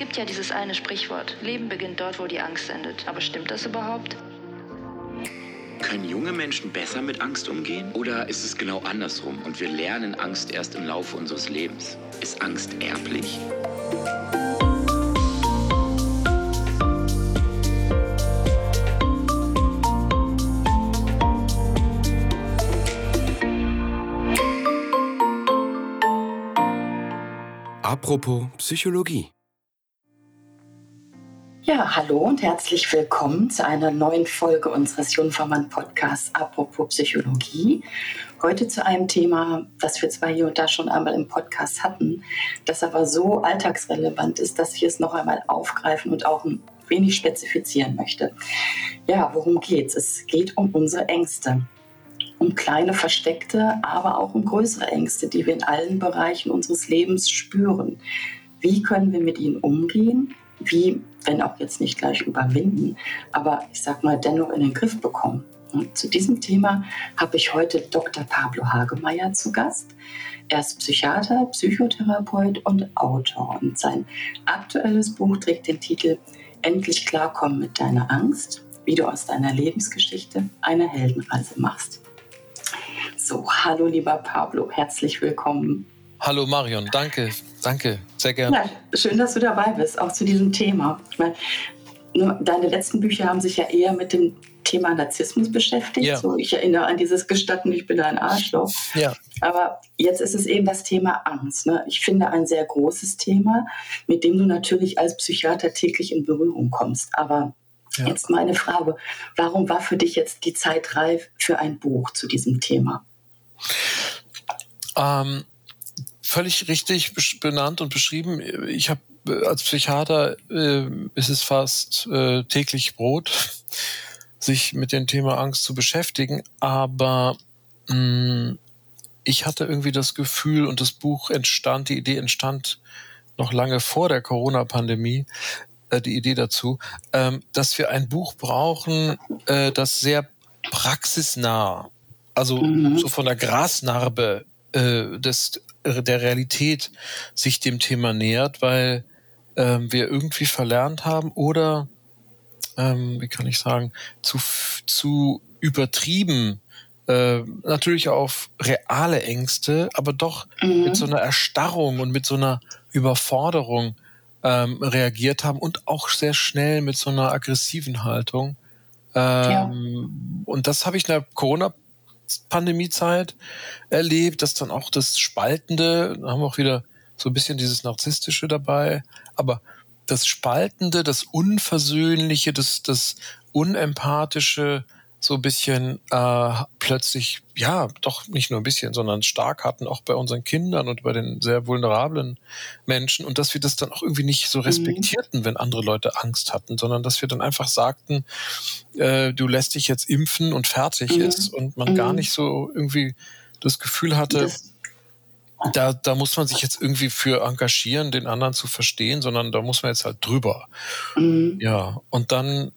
gibt ja dieses eine Sprichwort, Leben beginnt dort, wo die Angst endet. Aber stimmt das überhaupt? Können junge Menschen besser mit Angst umgehen? Oder ist es genau andersrum und wir lernen Angst erst im Laufe unseres Lebens? Ist Angst erblich? Apropos Psychologie. Ja, hallo und herzlich willkommen zu einer neuen Folge unseres Jungfermann Podcasts Apropos Psychologie. Heute zu einem Thema, das wir zwar hier und da schon einmal im Podcast hatten, das aber so alltagsrelevant ist, dass ich es noch einmal aufgreifen und auch ein wenig spezifizieren möchte. Ja, worum geht's? Es geht um unsere Ängste um kleine versteckte, aber auch um größere Ängste, die wir in allen Bereichen unseres Lebens spüren. Wie können wir mit ihnen umgehen? Wie, wenn auch jetzt nicht gleich überwinden, aber ich sag mal dennoch in den Griff bekommen? Und zu diesem Thema habe ich heute Dr. Pablo Hagemeyer zu Gast. Er ist Psychiater, Psychotherapeut und Autor. Und sein aktuelles Buch trägt den Titel Endlich klarkommen mit deiner Angst, wie du aus deiner Lebensgeschichte eine Heldenreise machst. So, hallo lieber Pablo, herzlich willkommen. Hallo Marion, danke, danke, sehr gerne. Ja, schön, dass du dabei bist, auch zu diesem Thema. Ich meine, deine letzten Bücher haben sich ja eher mit dem Thema Narzissmus beschäftigt. Ja. So, ich erinnere an dieses Gestatten, ich bin ein Arschloch. Ja. Aber jetzt ist es eben das Thema Angst. Ne? Ich finde ein sehr großes Thema, mit dem du natürlich als Psychiater täglich in Berührung kommst. Aber ja. jetzt meine Frage, warum war für dich jetzt die Zeit reif für ein Buch zu diesem Thema? Ähm, völlig richtig benannt und beschrieben. Ich habe äh, als Psychiater äh, ist es fast äh, täglich Brot, sich mit dem Thema Angst zu beschäftigen. Aber mh, mm, ich hatte irgendwie das Gefühl und das Buch entstand, die Idee entstand noch lange vor der Corona-Pandemie, äh, die Idee dazu, ähm, dass wir ein Buch brauchen, äh, das sehr praxisnah also mhm. so von der Grasnarbe äh, des, der Realität sich dem Thema nähert, weil ähm, wir irgendwie verlernt haben oder, ähm, wie kann ich sagen, zu, zu übertrieben äh, natürlich auf reale Ängste, aber doch mhm. mit so einer Erstarrung und mit so einer Überforderung ähm, reagiert haben und auch sehr schnell mit so einer aggressiven Haltung. Ähm, ja. Und das habe ich in der Corona Pandemiezeit erlebt, dass dann auch das Spaltende, da haben wir auch wieder so ein bisschen dieses Narzisstische dabei, aber das Spaltende, das Unversöhnliche, das, das Unempathische, so ein bisschen äh, plötzlich, ja, doch nicht nur ein bisschen, sondern stark hatten, auch bei unseren Kindern und bei den sehr vulnerablen Menschen und dass wir das dann auch irgendwie nicht so mhm. respektierten, mhm. wenn andere Leute Angst hatten, sondern dass wir dann einfach sagten, äh, du lässt dich jetzt impfen und fertig mhm. ist und man mhm. gar nicht so irgendwie das Gefühl hatte, das da, da muss man sich jetzt irgendwie für engagieren, den anderen zu verstehen, sondern da muss man jetzt halt drüber. Mhm. Ja, und dann,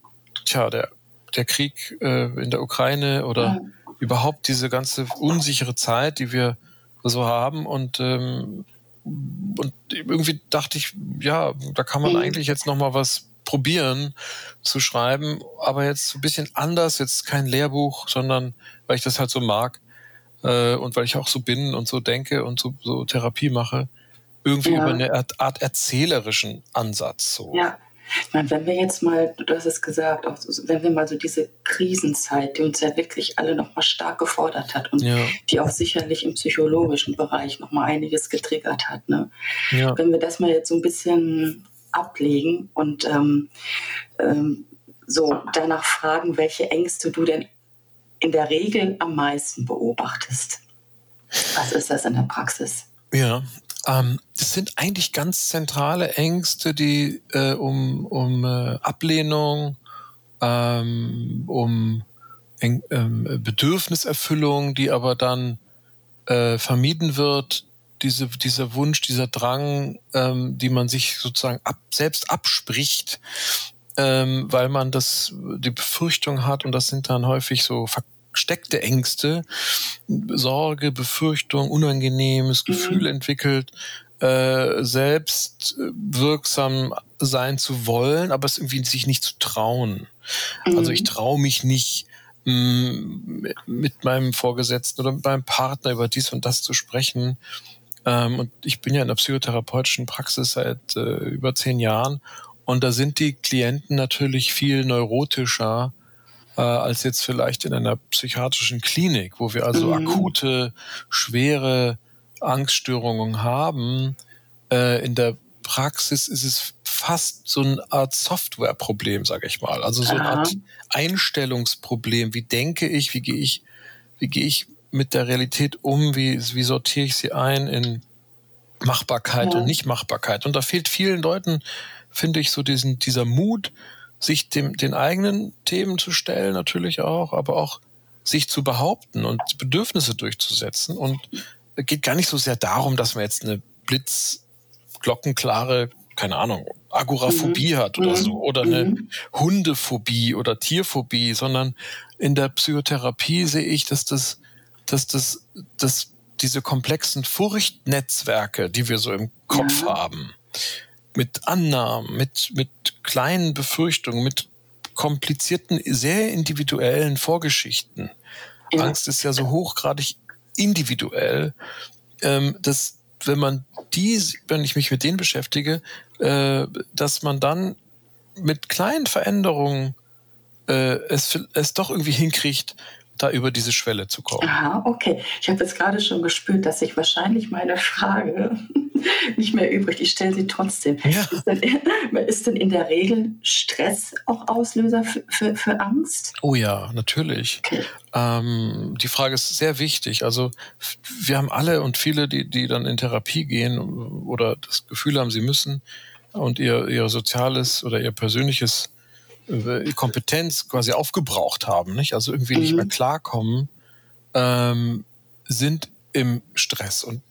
tja, der der Krieg äh, in der Ukraine oder ja. überhaupt diese ganze unsichere Zeit, die wir so haben und ähm, und irgendwie dachte ich, ja, da kann man mhm. eigentlich jetzt noch mal was probieren zu schreiben, aber jetzt ein bisschen anders, jetzt kein Lehrbuch, sondern weil ich das halt so mag äh, und weil ich auch so bin und so denke und so, so Therapie mache, irgendwie ja. über eine Art, Art erzählerischen Ansatz so. Ja. Ich meine, wenn wir jetzt mal, du hast es gesagt, auch so, wenn wir mal so diese Krisenzeit, die uns ja wirklich alle nochmal stark gefordert hat und ja. die auch sicherlich im psychologischen Bereich nochmal einiges getriggert hat, ne? Ja. wenn wir das mal jetzt so ein bisschen ablegen und ähm, ähm, so danach fragen, welche Ängste du denn in der Regel am meisten beobachtest. Was ist das in der Praxis? Ja, ähm, das sind eigentlich ganz zentrale Ängste, die äh, um, um äh, Ablehnung, ähm, um ähm, Bedürfniserfüllung, die aber dann äh, vermieden wird, diese, dieser Wunsch, dieser Drang, ähm, die man sich sozusagen ab, selbst abspricht, ähm, weil man das die Befürchtung hat und das sind dann häufig so versteckte Ängste, Sorge, Befürchtung, unangenehmes mhm. Gefühl entwickelt, äh, selbst wirksam sein zu wollen, aber es irgendwie sich nicht zu trauen. Mhm. Also ich traue mich nicht mh, mit meinem Vorgesetzten oder mit meinem Partner über dies und das zu sprechen. Ähm, und ich bin ja in der psychotherapeutischen Praxis seit äh, über zehn Jahren und da sind die Klienten natürlich viel neurotischer äh, als jetzt vielleicht in einer psychiatrischen Klinik, wo wir also mhm. akute, schwere Angststörungen haben. Äh, in der Praxis ist es fast so eine Art Softwareproblem, sage ich mal. Also so eine Aha. Art Einstellungsproblem. Wie denke ich, wie gehe ich, wie gehe ich mit der Realität um, wie, wie sortiere ich sie ein in Machbarkeit ja. und Nichtmachbarkeit. Und da fehlt vielen Leuten finde ich, so diesen, dieser Mut, sich dem, den eigenen Themen zu stellen, natürlich auch, aber auch sich zu behaupten und Bedürfnisse durchzusetzen. Und es geht gar nicht so sehr darum, dass man jetzt eine blitzglockenklare, keine Ahnung, Agoraphobie mhm. hat oder so, oder eine mhm. Hundephobie oder Tierphobie, sondern in der Psychotherapie sehe ich, dass das, dass das, dass diese komplexen Furchtnetzwerke, die wir so im Kopf ja. haben, mit Annahmen, mit, mit kleinen Befürchtungen, mit komplizierten, sehr individuellen Vorgeschichten. Ja. Angst ist ja so hochgradig individuell, ähm, dass wenn man die, wenn ich mich mit denen beschäftige, äh, dass man dann mit kleinen Veränderungen äh, es, es doch irgendwie hinkriegt, da über diese Schwelle zu kommen. Aha, okay. Ich habe jetzt gerade schon gespürt, dass ich wahrscheinlich meine Frage nicht mehr übrig. Ich stelle sie trotzdem. Ja. Ist, denn, ist, denn, in der Regel Stress auch Auslöser für, für, für Angst? Oh ja, natürlich. Okay. Ähm, die Frage ist sehr wichtig. Also wir haben alle und viele, die, die dann in Therapie gehen oder das Gefühl haben, sie müssen und ihr, ihr soziales oder ihr persönliches äh, Kompetenz quasi aufgebraucht haben, nicht? also irgendwie mhm. nicht mehr klarkommen, ähm, sind im Stress. Und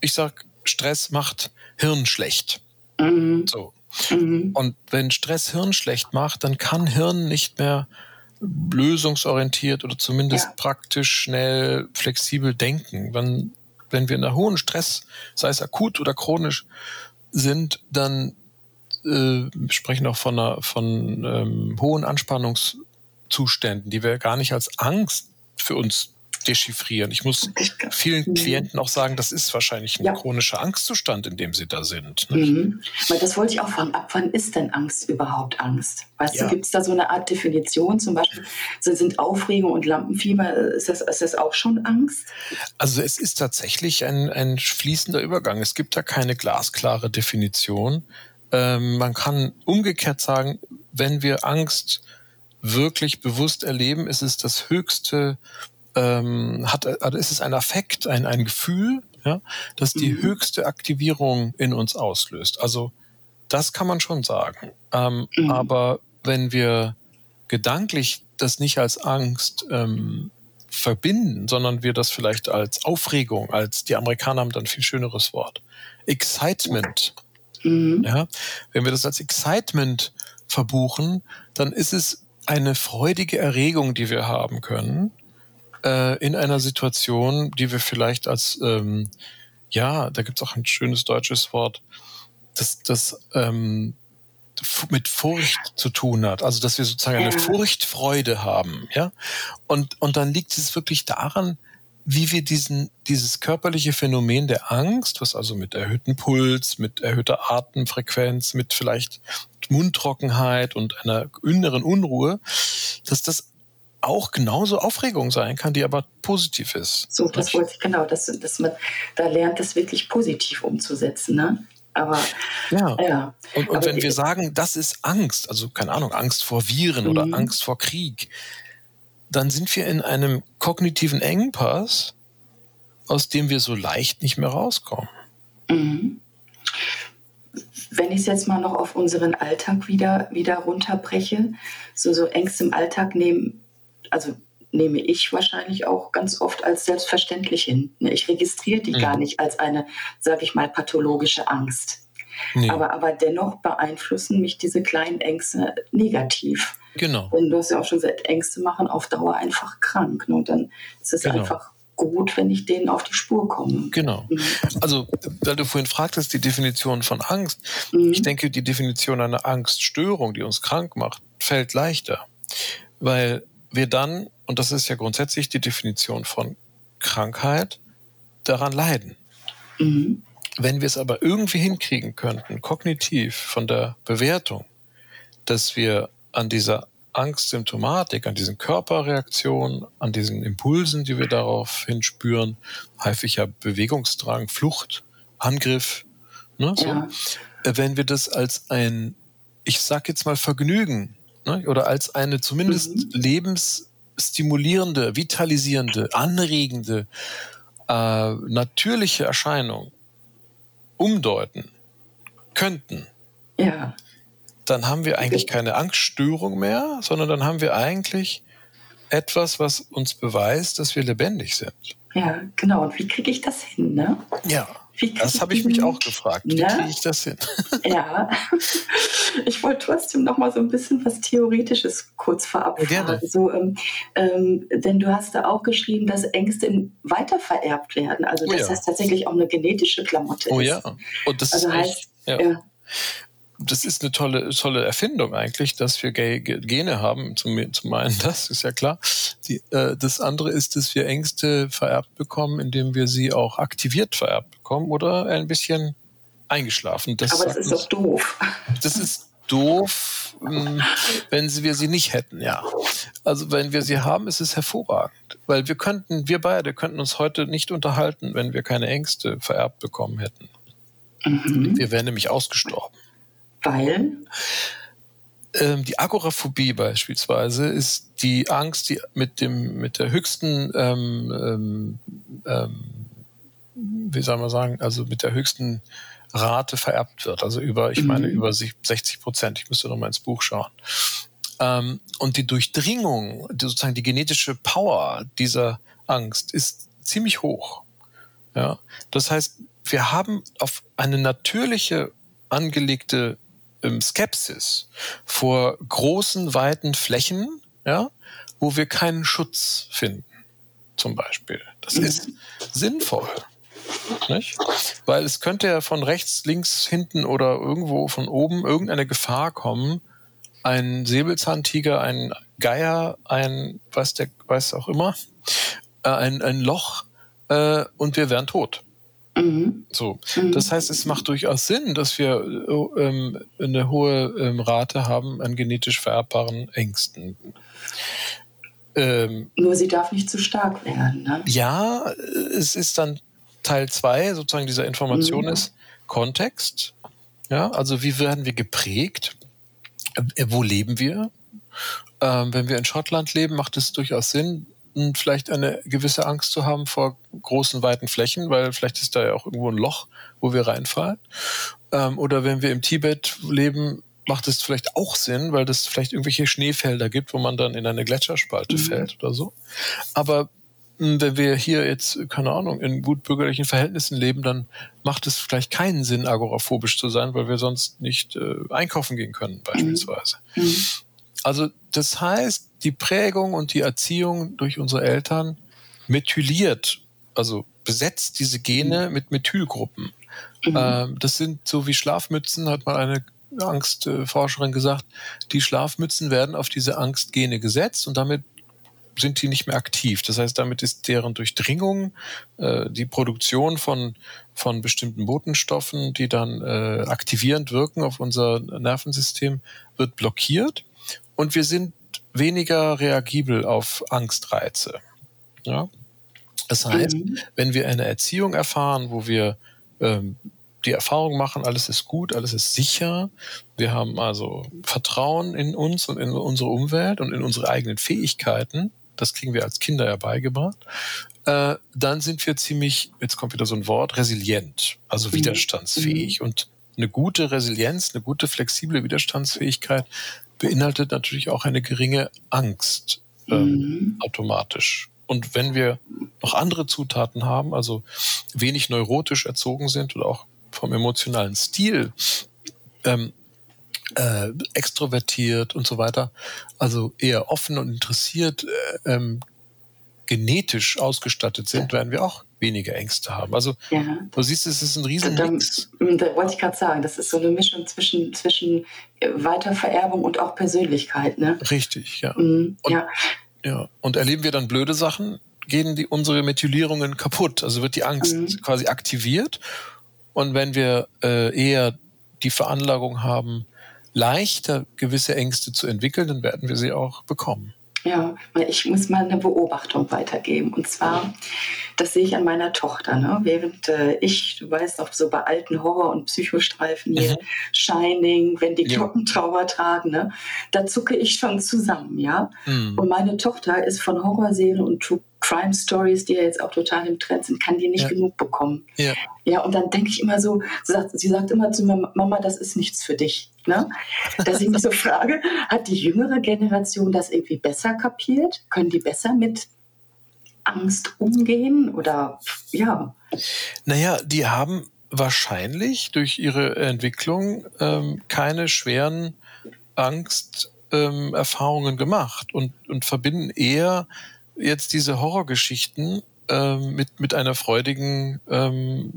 ich sag, Stress macht Hirn schlecht. Mhm. So. Mhm. Und wenn Stress Hirn schlecht macht, dann kann Hirn nicht mehr lösungsorientiert oder zumindest ja. praktisch schnell flexibel denken. Wenn, wenn wir in einer hohen Stress, sei es akut oder chronisch, sind, dann äh, sprechen auch von, einer, von ähm, hohen Anspannungszuständen, die wir gar nicht als Angst für uns dechiffrieren. Ich muss vielen mhm. Klienten auch sagen, das ist wahrscheinlich ein ja. chronischer Angstzustand, in dem sie da sind. Mhm. Weil das wollte ich auch fragen. Ab wann ist denn Angst überhaupt Angst? Weißt ja. du, gibt es da so eine Art Definition? Zum Beispiel sind Aufregung und Lampenfieber, ist das, ist das auch schon Angst? Also es ist tatsächlich ein, ein fließender Übergang. Es gibt da keine glasklare Definition. Ähm, man kann umgekehrt sagen, wenn wir Angst wirklich bewusst erleben, ist es das höchste, ähm, hat, also ist es ein Affekt, ein, ein Gefühl, ja, das die mhm. höchste Aktivierung in uns auslöst. Also das kann man schon sagen. Ähm, mhm. Aber wenn wir gedanklich das nicht als Angst ähm, verbinden, sondern wir das vielleicht als Aufregung, als die Amerikaner haben dann viel schöneres Wort, Excitement Mhm. Ja, wenn wir das als Excitement verbuchen, dann ist es eine freudige Erregung, die wir haben können äh, in einer Situation, die wir vielleicht als, ähm, ja, da gibt es auch ein schönes deutsches Wort, das, das ähm, mit Furcht zu tun hat. Also, dass wir sozusagen eine Furchtfreude haben, ja. Und, und dann liegt es wirklich daran, wie wir diesen, dieses körperliche Phänomen der Angst, was also mit erhöhtem Puls, mit erhöhter Atemfrequenz, mit vielleicht Mundtrockenheit und einer inneren Unruhe, dass das auch genauso Aufregung sein kann, die aber positiv ist. So, das wollte ich genau, dass, dass man da lernt, das wirklich positiv umzusetzen. Ne? Aber ja. ja. Und, und aber wenn wir sagen, das ist Angst, also keine Ahnung, Angst vor Viren mhm. oder Angst vor Krieg, dann sind wir in einem kognitiven Engpass, aus dem wir so leicht nicht mehr rauskommen. Mhm. Wenn ich es jetzt mal noch auf unseren Alltag wieder, wieder runterbreche, so, so Ängste im Alltag nehmen, also nehme ich wahrscheinlich auch ganz oft als selbstverständlich hin. Ne, ich registriere die mhm. gar nicht als eine, sage ich mal, pathologische Angst. Nee. Aber, aber dennoch beeinflussen mich diese kleinen Ängste negativ. Genau. Und du hast ja auch schon gesagt, Ängste machen auf Dauer einfach krank. Ne? Und dann ist es genau. einfach gut, wenn ich denen auf die Spur komme. Genau. Mhm. Also, weil du vorhin fragtest, die Definition von Angst. Mhm. Ich denke, die Definition einer Angststörung, die uns krank macht, fällt leichter. Weil wir dann, und das ist ja grundsätzlich die Definition von Krankheit, daran leiden. Mhm. Wenn wir es aber irgendwie hinkriegen könnten, kognitiv von der Bewertung, dass wir an dieser Angstsymptomatik, an diesen Körperreaktionen, an diesen Impulsen, die wir daraufhin spüren, häufig ja Bewegungsdrang, Flucht, Angriff, ne, so. Ja. Äh, wenn wir das als ein, ich sag jetzt mal Vergnügen, ne, oder als eine zumindest Mhm. lebensstimulierende, vitalisierende, anregende, äh, natürliche Erscheinung umdeuten könnten, Ja. dann haben wir eigentlich keine Angststörung mehr, sondern dann haben wir eigentlich etwas, was uns beweist, dass wir lebendig sind. Ja, genau. Und wie kriege ich das hin? Ne? Ja, das habe ich mich auch gefragt. Wie Ja. kriege ich das hin? Ja, ich wollte trotzdem noch mal so ein bisschen was Theoretisches kurz vorab Ja, fragen. So, ähm, ähm, denn du hast da auch geschrieben, dass Ängste weitervererbt werden. Also Oh dass ja. das tatsächlich auch eine genetische Klamotte Oh ist. ja. Und das Also heißt, ja. ja. Das ist eine tolle, tolle Erfindung eigentlich, dass wir Ge- Ge- Gene haben. Zum, zum einen das ist ja klar. Die, äh, das andere ist, dass wir Ängste vererbt bekommen, indem wir sie auch aktiviert vererbt bekommen oder ein bisschen eingeschlafen. Das Aber das ist doch doof. das ist doof, mh, wenn wir sie nicht hätten, ja. Also wenn wir sie haben, ist es hervorragend. Weil wir könnten, wir beide könnten uns heute nicht unterhalten, wenn wir keine Ängste vererbt bekommen hätten. Mhm. Wir wären nämlich ausgestorben. Weil, Ähm, die Agoraphobie beispielsweise ist die Angst, die mit dem mit der höchsten, ähm, ähm, ähm, wie soll man sagen, also mit der höchsten Rate vererbt wird. Also über, ich meine Mhm. über sich- 60 Prozent. Ich müsste noch mal ins Buch schauen. Ähm, und die Durchdringung, die, sozusagen die genetische Power dieser Angst ist ziemlich hoch. Ja, das heißt, wir haben auf eine natürliche angelegte Skepsis vor großen, weiten Flächen, ja, wo wir keinen Schutz finden, zum Beispiel. Das Mhm. ist sinnvoll. Nicht? Weil es könnte ja von rechts, links, hinten oder irgendwo von oben irgendeine Gefahr kommen. Ein Säbelzahntiger, ein Geier, ein, weiß der, weiß auch immer, äh, ein, ein Loch äh, und wir wären tot. Mhm. So. Mhm. Das heißt, es macht durchaus Sinn, dass wir äh, ähm, eine hohe ähm, Rate haben an genetisch vererbbaren Ängsten. Ähm, nur sie darf nicht zu stark werden. Ne? ja, es ist dann Teil zwei sozusagen dieser Information Mhm. ist Kontext. Ja, also wie werden wir geprägt? Äh, wo leben wir? Ähm, wenn wir in Schottland leben, macht es durchaus Sinn, vielleicht eine gewisse Angst zu haben vor großen, weiten Flächen, weil vielleicht ist da ja auch irgendwo ein Loch, wo wir reinfallen. Ähm, oder wenn wir im Tibet leben, macht es vielleicht auch Sinn, weil es vielleicht irgendwelche Schneefelder gibt, wo man dann in eine Gletscherspalte Mhm. fällt oder so. Aber mh, wenn wir hier jetzt, keine Ahnung, in gut bürgerlichen Verhältnissen leben, dann macht es vielleicht keinen Sinn, agoraphobisch zu sein, weil wir sonst nicht äh, einkaufen gehen können, beispielsweise. Mhm. Also das heißt, die Prägung und die Erziehung durch unsere Eltern methyliert, also besetzt diese Gene mit Methylgruppen. Mhm. Ähm, das sind so wie Schlafmützen, hat mal eine Angstforscherin gesagt, die Schlafmützen werden auf diese Angstgene gesetzt und damit sind die nicht mehr aktiv. Das heißt, damit ist deren Durchdringung, äh, die Produktion von, von bestimmten Botenstoffen, die dann äh, aktivierend wirken auf unser Nervensystem, wird blockiert und wir sind weniger reagibel auf Angstreize. Ja? Das heißt, Mhm. wenn wir eine Erziehung erfahren, wo wir ähm, die Erfahrung machen, alles ist gut, alles ist sicher, wir haben also Vertrauen in uns und in unsere Umwelt und in unsere eigenen Fähigkeiten, das kriegen wir als Kinder ja beigebracht, äh, dann sind wir ziemlich, jetzt kommt wieder so ein Wort, resilient, also Mhm. widerstandsfähig. Und eine gute Resilienz, eine gute flexible Widerstandsfähigkeit beinhaltet natürlich auch eine geringe Angst ähm, Mhm. automatisch. Und wenn wir noch andere Zutaten haben, also wenig neurotisch erzogen sind oder auch vom emotionalen Stil ähm, äh, extrovertiert und so weiter, also eher offen und interessiert, äh, ähm, genetisch ausgestattet sind, werden wir auch weniger Ängste haben. Also ja. du siehst, es ist ein riesen da, da, wollte ich gerade sagen, das ist so eine Mischung zwischen, zwischen äh, Weitervererbung und auch Persönlichkeit. Ne? Richtig, ja. Mhm, und, ja. ja. Und erleben wir dann blöde Sachen, gehen die, unsere Methylierungen kaputt. Also wird die Angst mhm. quasi aktiviert. Und wenn wir äh, eher die Veranlagung haben, leichter gewisse Ängste zu entwickeln, dann werden wir sie auch bekommen. Ja, weil ich muss mal eine Beobachtung weitergeben. Und zwar, das sehe ich an meiner Tochter. Ne? Während äh, ich, du weißt noch, so bei alten Horror- und Psychostreifen hier, mhm. Shining, wenn die Glocken ja. Trauer tragen, ne? da zucke ich schon zusammen, ja. Mhm. Und meine Tochter ist von Horrorserien und Crime Stories, die ja jetzt auch total im Trend sind, kann die nicht ja. genug bekommen. Ja. ja, und dann denke ich immer so, sie sagt, sie sagt immer zu mir, Mama, das ist nichts für dich. Ne? Dass ich mich so frage, hat die jüngere Generation das irgendwie besser kapiert? Können die besser mit Angst umgehen? Oder ja. Naja, die haben wahrscheinlich durch ihre Entwicklung ähm, keine schweren Angsterfahrungen ähm, gemacht und, und verbinden eher jetzt diese Horrorgeschichten ähm, mit, mit einer freudigen, ähm,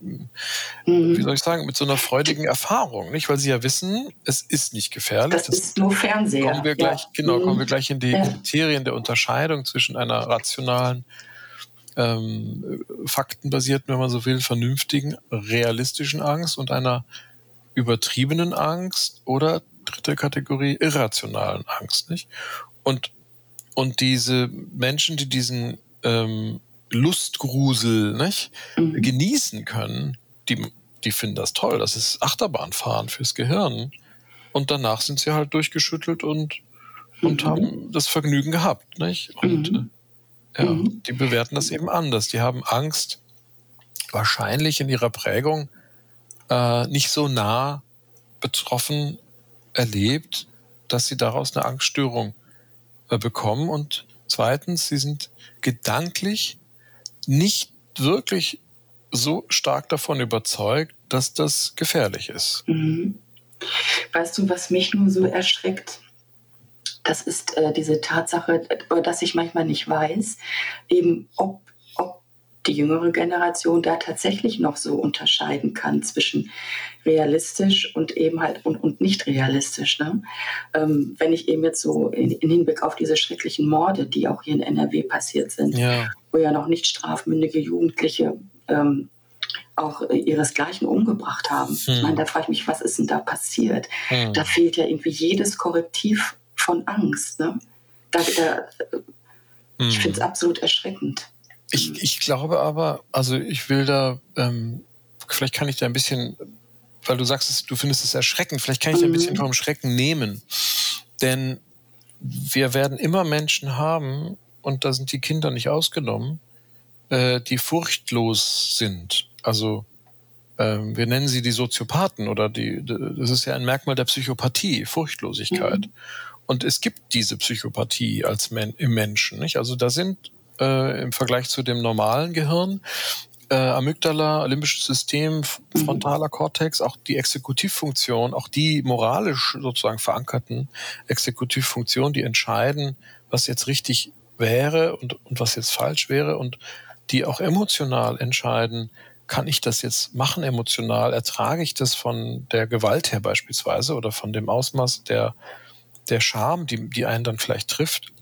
mhm. wie soll ich sagen, mit so einer freudigen Erfahrung, nicht? Weil sie ja wissen, es ist nicht gefährlich. Das, das ist nur Fernseher. Kommen wir gleich, ja. Genau, kommen wir mhm. gleich in die ja. Kriterien der Unterscheidung zwischen einer rationalen, ähm, faktenbasierten, wenn man so will, vernünftigen, realistischen Angst und einer übertriebenen Angst oder dritte Kategorie irrationalen Angst, nicht? Und und diese Menschen, die diesen ähm, Lustgrusel nicht, mhm. genießen können, die, die finden das toll. Das ist Achterbahnfahren fürs Gehirn. Und danach sind sie halt durchgeschüttelt und, und mhm. haben das Vergnügen gehabt. Nicht? Und mhm. äh, ja, mhm. die bewerten das eben anders. Die haben Angst, wahrscheinlich in ihrer Prägung äh, nicht so nah betroffen erlebt, dass sie daraus eine Angststörung bekommen. Und zweitens, sie sind gedanklich nicht wirklich so stark davon überzeugt, dass das gefährlich ist. Mhm. Weißt du, was mich nur so erschreckt? Das ist äh, diese Tatsache, äh, dass ich manchmal nicht weiß, eben ob die jüngere Generation da tatsächlich noch so unterscheiden kann zwischen realistisch und eben halt und, und nicht realistisch. Ne? Ähm, wenn ich eben jetzt so in, in, Hinblick auf diese schrecklichen Morde, die auch hier in NRW passiert sind, ja. wo ja noch nicht strafmündige Jugendliche ähm, auch ihresgleichen umgebracht haben. Hm. Ich meine, da frage ich mich, was ist denn da passiert? Hm. Da fehlt ja irgendwie jedes Korrektiv von Angst. Ne? Da, da, hm. Ich finde es absolut erschreckend. Ich, ich glaube aber, also ich will da, ähm, vielleicht kann ich da ein bisschen, weil du sagst, du findest es erschreckend, vielleicht kann ich da ein bisschen mhm. vom Schrecken nehmen. Denn wir werden immer Menschen haben, und da sind die Kinder nicht ausgenommen, äh, die furchtlos sind. Also ähm, wir nennen sie die Soziopathen oder die, das ist ja ein Merkmal der Psychopathie, Furchtlosigkeit. Mhm. Und es gibt diese Psychopathie als Men im Menschen. Nicht? Also da sind äh, im Vergleich zu dem normalen Gehirn. Äh, Amygdala, limbisches System, mhm. frontaler Kortex, auch die Exekutivfunktion, auch die moralisch sozusagen verankerten Exekutivfunktionen, die entscheiden, was jetzt richtig wäre und, und was jetzt falsch wäre und die auch emotional entscheiden, kann ich das jetzt machen emotional? Ertrage ich das von der Gewalt her beispielsweise oder von dem Ausmaß der, der Scham, die, die einen dann vielleicht trifft?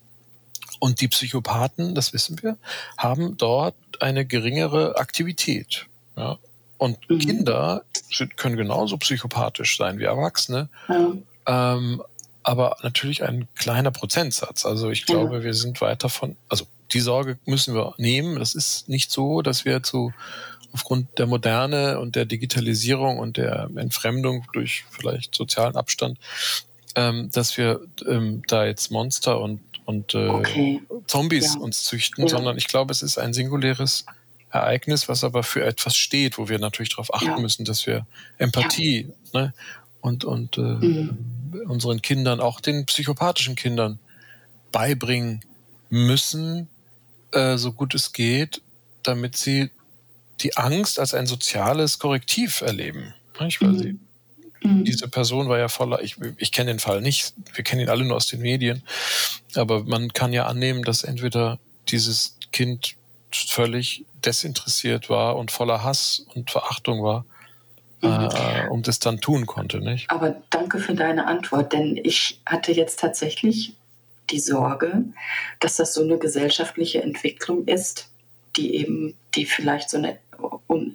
Und die Psychopathen, das wissen wir, haben dort eine geringere Aktivität. Ja? Und mhm. Kinder können genauso psychopathisch sein wie Erwachsene. Ja. Ähm, aber natürlich ein kleiner Prozentsatz. Also ich glaube, ja. wir sind weit davon, also die Sorge müssen wir nehmen. Das ist nicht so, dass wir zu aufgrund der Moderne und der Digitalisierung und der Entfremdung durch vielleicht sozialen Abstand, ähm, dass wir ähm, da jetzt Monster und und äh, okay. Zombies ja. uns züchten, ja. sondern ich glaube, es ist ein singuläres Ereignis, was aber für etwas steht, wo wir natürlich darauf achten ja. müssen, dass wir Empathie ne, und, und äh, mhm. unseren Kindern, auch den psychopathischen Kindern, beibringen müssen, äh, so gut es geht, damit sie die Angst als ein soziales Korrektiv erleben. Nicht? Weil mhm. sie Mhm. Diese Person war ja voller, ich, ich kenne den Fall nicht, wir kennen ihn alle nur aus den Medien, aber man kann ja annehmen, dass entweder dieses Kind völlig desinteressiert war und voller Hass und Verachtung war, mhm. äh, und das dann tun konnte, nicht? Aber danke für deine Antwort, denn ich hatte jetzt tatsächlich die Sorge, dass das so eine gesellschaftliche Entwicklung ist, die eben, die vielleicht so eine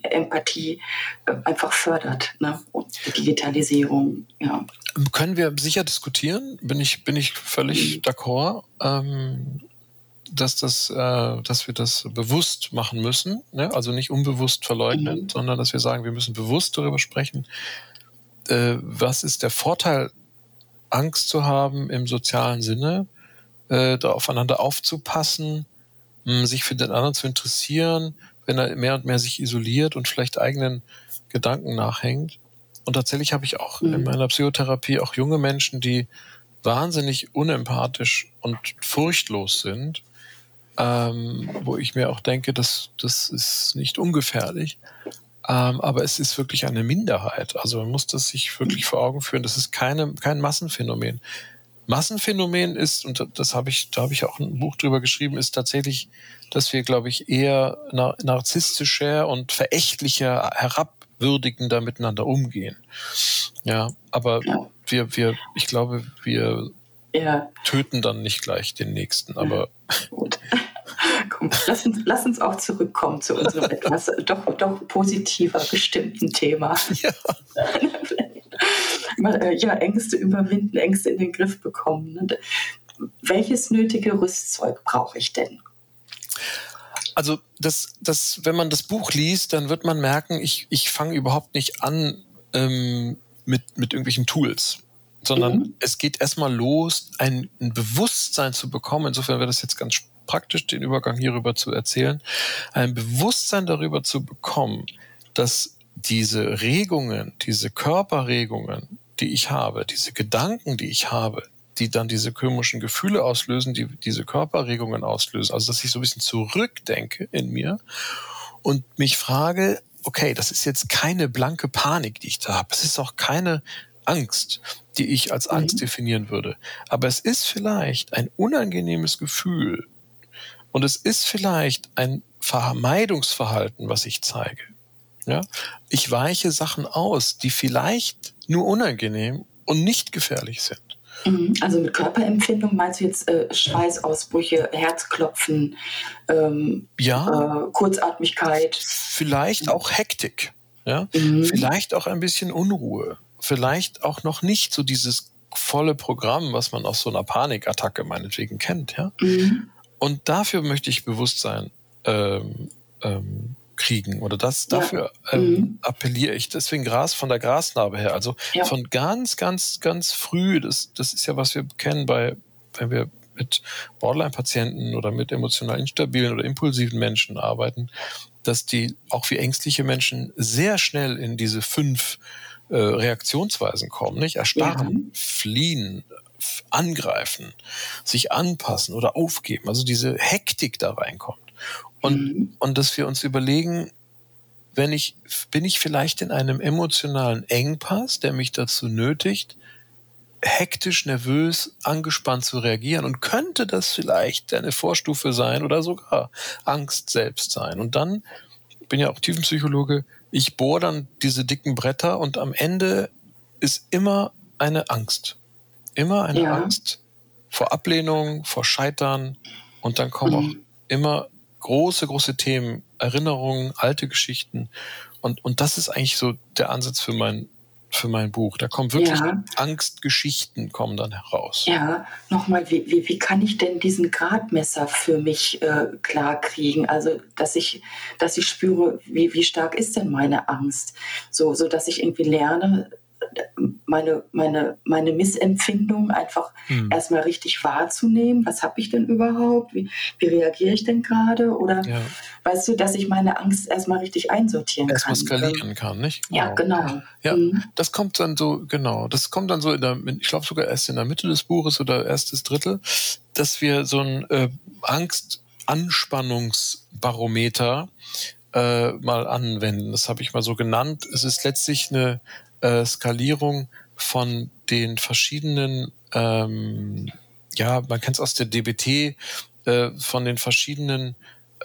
Empathie äh, einfach fördert. Ne? Und Digitalisierung, ja. Können wir sicher diskutieren, bin ich, bin ich völlig mhm. d'accord. Ähm, dass, das, äh, dass wir das bewusst machen müssen, ne? also nicht unbewusst verleugnen, mhm. sondern dass wir sagen, wir müssen bewusst darüber sprechen, äh, was ist der Vorteil, Angst zu haben im sozialen Sinne, äh, da aufeinander aufzupassen, mh, sich für den anderen zu interessieren, wenn er mehr und mehr sich isoliert und vielleicht eigenen Gedanken nachhängt. Und tatsächlich habe ich auch mhm. in meiner Psychotherapie auch junge Menschen, die wahnsinnig unempathisch und furchtlos sind ähm, wo ich mir auch denke, dass das ist nicht ungefährlich. Ähm, aber es ist wirklich eine Minderheit. Also man muss das sich wirklich vor Augen führen. Das ist keine, kein Massenphänomen. Massenphänomen ist, und das habe ich, da habe ich auch ein Buch drüber geschrieben, ist tatsächlich, dass wir, glaube ich, eher narzisstischer und verächtlicher, herabwürdigender miteinander umgehen. Ja, aber ja. wir, wir, ich glaube, wir ja. töten dann nicht gleich den nächsten, aber. Gut. Komm, lass uns, lass uns auch zurückkommen zu unserem etwas doch, doch positiver gestimmten Thema. Ja. Äh, ja, Ängste überwinden, Ängste in den Griff bekommen. Welches nötige Rüstzeug brauche ich denn? Also, das, das, wenn man das Buch liest, dann wird man merken, ich, ich fange überhaupt nicht an ähm, mit, mit irgendwelchen Tools sondern mhm. es geht erstmal los, ein, ein, Bewusstsein zu bekommen. Insofern wäre das jetzt ganz praktisch, den Übergang hierüber zu erzählen, ein Bewusstsein darüber zu bekommen, dass diese Regungen, diese Körperregungen, die ich habe, diese Gedanken, die ich habe, die dann diese komischen Gefühle auslösen, die diese Körperregungen auslösen. Also, dass ich so ein bisschen zurückdenke in mir und mich frage, okay, das ist jetzt keine blanke Panik, die ich da habe. Es ist auch keine Angst, die ich als Angst mhm. definieren würde. Aber es ist vielleicht ein unangenehmes Gefühl und es ist vielleicht ein Vermeidungsverhalten, was ich zeige. Ja? Ich weiche Sachen aus, die vielleicht nur unangenehm und nicht gefährlich sind. Mhm. Also mit Körperempfindung meinst du jetzt äh, Schweißausbrüche, Herzklopfen, ähm, ja, äh, Kurzatmigkeit? Vielleicht auch Hektik. Ja? Mhm. Vielleicht auch ein bisschen Unruhe vielleicht auch noch nicht so dieses volle Programm, was man aus so einer Panikattacke meinetwegen kennt, ja. Mhm. Und dafür möchte ich Bewusstsein ähm, ähm, kriegen oder das dafür ja. ähm, mhm. appelliere ich. Deswegen Gras von der Grasnarbe her, also ja. von ganz, ganz, ganz früh. Das, das ist ja was wir kennen bei, wenn wir mit Borderline-Patienten oder mit emotional instabilen oder impulsiven Menschen arbeiten, dass die auch wie ängstliche Menschen sehr schnell in diese fünf äh, Reaktionsweisen kommen, nicht? Erstarren, ja. fliehen, angreifen, sich anpassen oder aufgeben. Also diese Hektik da reinkommt. Und, mhm. und dass wir uns überlegen, wenn ich, bin ich vielleicht in einem emotionalen Engpass, der mich dazu nötigt, hektisch, nervös, angespannt zu reagieren und könnte das vielleicht eine Vorstufe sein oder sogar Angst selbst sein. Und dann, ich bin ja auch Tiefenpsychologe, ich bohre dann diese dicken Bretter und am Ende ist immer eine Angst. Immer eine ja. Angst vor Ablehnung, vor Scheitern und dann kommen mhm. auch immer große, große Themen, Erinnerungen, alte Geschichten und, und das ist eigentlich so der Ansatz für mein, für mein Buch. Da kommen wirklich ja. Angstgeschichten kommen dann heraus. Ja, nochmal, wie, wie, wie kann ich denn diesen Gradmesser für mich äh, klar kriegen? Also, dass ich, dass ich spüre, wie, wie stark ist denn meine Angst? So, so dass ich irgendwie lerne, meine, meine, meine Missempfindung einfach hm. erstmal richtig wahrzunehmen. Was habe ich denn überhaupt? Wie, wie reagiere ich denn gerade? Oder ja. weißt du, dass ich meine Angst erstmal richtig einsortieren erst kann. Erstmal skalieren kann, nicht? Ja, genau. genau. Ja, mhm. das kommt dann so, genau, das kommt dann so in der, ich glaube sogar erst in der Mitte des Buches oder erstes Drittel, dass wir so ein äh, Angst-Anspannungsbarometer äh, mal anwenden. Das habe ich mal so genannt. Es ist letztlich eine äh, Skalierung von den verschiedenen, ähm, ja, man kennt es aus der DBT, äh, von den verschiedenen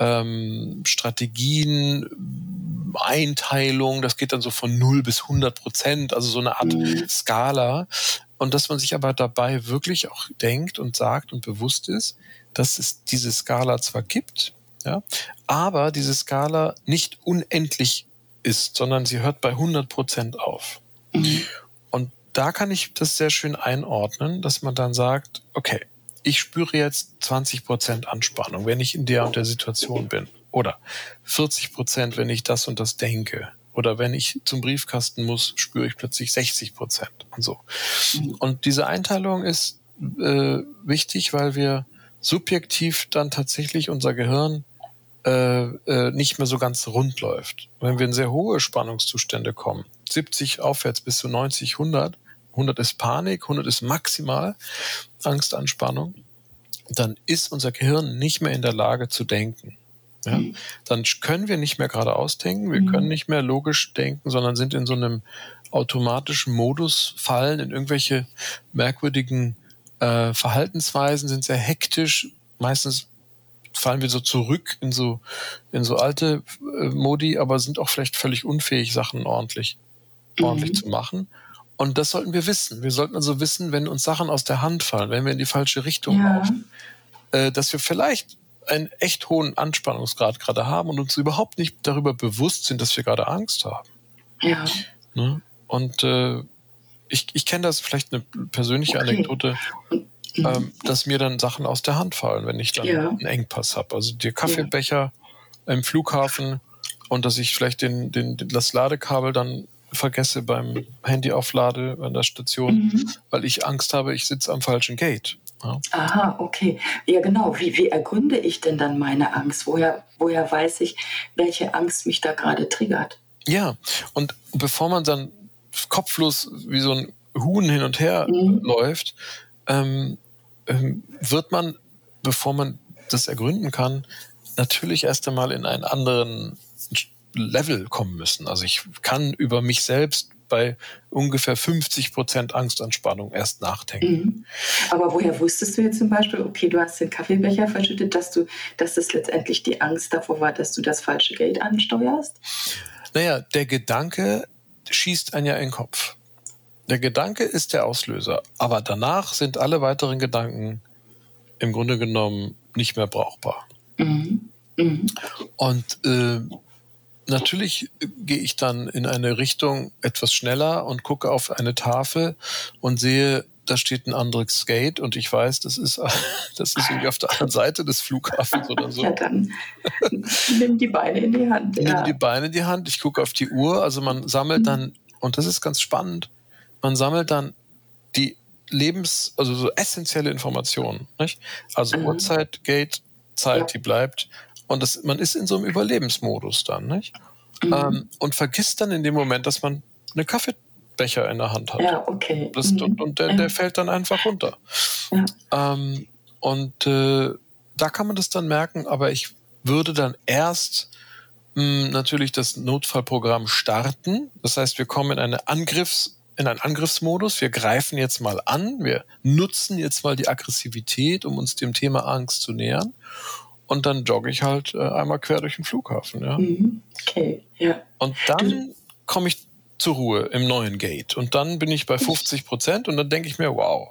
ähm, Strategien, Einteilung, das geht dann so von 0 bis 100 Prozent, also so eine Art mhm. Skala. Und dass man sich aber dabei wirklich auch denkt und sagt und bewusst ist, dass es diese Skala zwar gibt, ja, aber diese Skala nicht unendlich ist, sondern sie hört bei 100 Prozent auf. Mhm. Und da kann ich das sehr schön einordnen, dass man dann sagt, okay, ich spüre jetzt 20 Prozent Anspannung, wenn ich in der und der Situation bin. Oder 40 Prozent, wenn ich das und das denke. Oder wenn ich zum Briefkasten muss, spüre ich plötzlich 60 Prozent und so. Mhm. Und diese Einteilung ist äh, wichtig, weil wir subjektiv dann tatsächlich unser Gehirn äh, äh, nicht mehr so ganz rund läuft. Wenn wir in sehr hohe Spannungszustände kommen, 70 aufwärts bis zu 90, 100, 100 ist Panik, 100 ist maximal Angstanspannung, dann ist unser Gehirn nicht mehr in der Lage zu denken. Ja? Mhm. Dann können wir nicht mehr geradeaus denken, wir mhm. können nicht mehr logisch denken, sondern sind in so einem automatischen Modus, fallen in irgendwelche merkwürdigen äh, Verhaltensweisen, sind sehr hektisch, meistens fallen wir so zurück in so, in so alte äh, Modi, aber sind auch vielleicht völlig unfähig, Sachen ordentlich, mhm. ordentlich zu machen. Und das sollten wir wissen. Wir sollten also wissen, wenn uns Sachen aus der Hand fallen, wenn wir in die falsche Richtung ja. laufen, äh, dass wir vielleicht einen echt hohen Anspannungsgrad gerade haben und uns überhaupt nicht darüber bewusst sind, dass wir gerade Angst haben. Ja. Ne? Und äh, ich, ich kenne das vielleicht eine persönliche okay. Anekdote, ähm, dass mir dann Sachen aus der Hand fallen, wenn ich dann ja. einen Engpass habe. Also der Kaffeebecher ja. im Flughafen und dass ich vielleicht den, den, das Ladekabel dann vergesse beim Handyauflade an der Station, mhm. weil ich Angst habe, ich sitze am falschen Gate. Ja. Aha, okay. Ja, genau. Wie, wie ergründe ich denn dann meine Angst? Woher, woher weiß ich, welche Angst mich da gerade triggert? Ja, und bevor man dann kopflos wie so ein Huhn hin und her mhm. läuft, ähm, ähm, wird man, bevor man das ergründen kann, natürlich erst einmal in einen anderen Level kommen müssen. Also ich kann über mich selbst bei ungefähr 50 Prozent Angstanspannung erst nachdenken. Mhm. Aber woher wusstest du jetzt zum Beispiel, okay, du hast den Kaffeebecher verschüttet, dass du, dass das letztendlich die Angst davor war, dass du das falsche Geld ansteuerst? Naja, der Gedanke schießt einen ja in den Kopf. Der Gedanke ist der Auslöser, aber danach sind alle weiteren Gedanken im Grunde genommen nicht mehr brauchbar. Mhm. Mhm. Und äh, natürlich gehe ich dann in eine Richtung etwas schneller und gucke auf eine Tafel und sehe, da steht ein anderes Gate und ich weiß, das ist, das ist irgendwie auf der anderen Seite des Flughafens oder so. Ja, dann nimm die Beine in die Hand. Ja. Nimm die Beine in die Hand, ich gucke auf die Uhr, also man sammelt mhm. dann, und das ist ganz spannend, man sammelt dann die Lebens-, also so essentielle Informationen, nicht? Also mhm. Uhrzeit, Gate, Zeit, ja. die bleibt und das, man ist in so einem Überlebensmodus dann, nicht? Mhm. Ähm, und vergisst dann in dem Moment, dass man eine Kaffeebecher in der Hand hat. Ja, okay. Das, mhm. Und, und der, der, fällt dann einfach runter. Ja. Ähm, und äh, da kann man das dann merken, aber ich würde dann erst mh, hm, natürlich das Notfallprogramm starten. Das heißt, wir kommen in eine Angriffs- in einen Angriffsmodus. Wir greifen jetzt mal an. Wir nutzen jetzt mal die Aggressivität, um uns dem Thema Angst zu nähern und dann jogge ich halt äh, einmal quer durch den Flughafen. Ja. Mhm. Okay, ja. Und dann komme ich zur Ruhe im neuen Gate. Und dann bin ich bei 50 Prozent und dann denke ich mir, wow,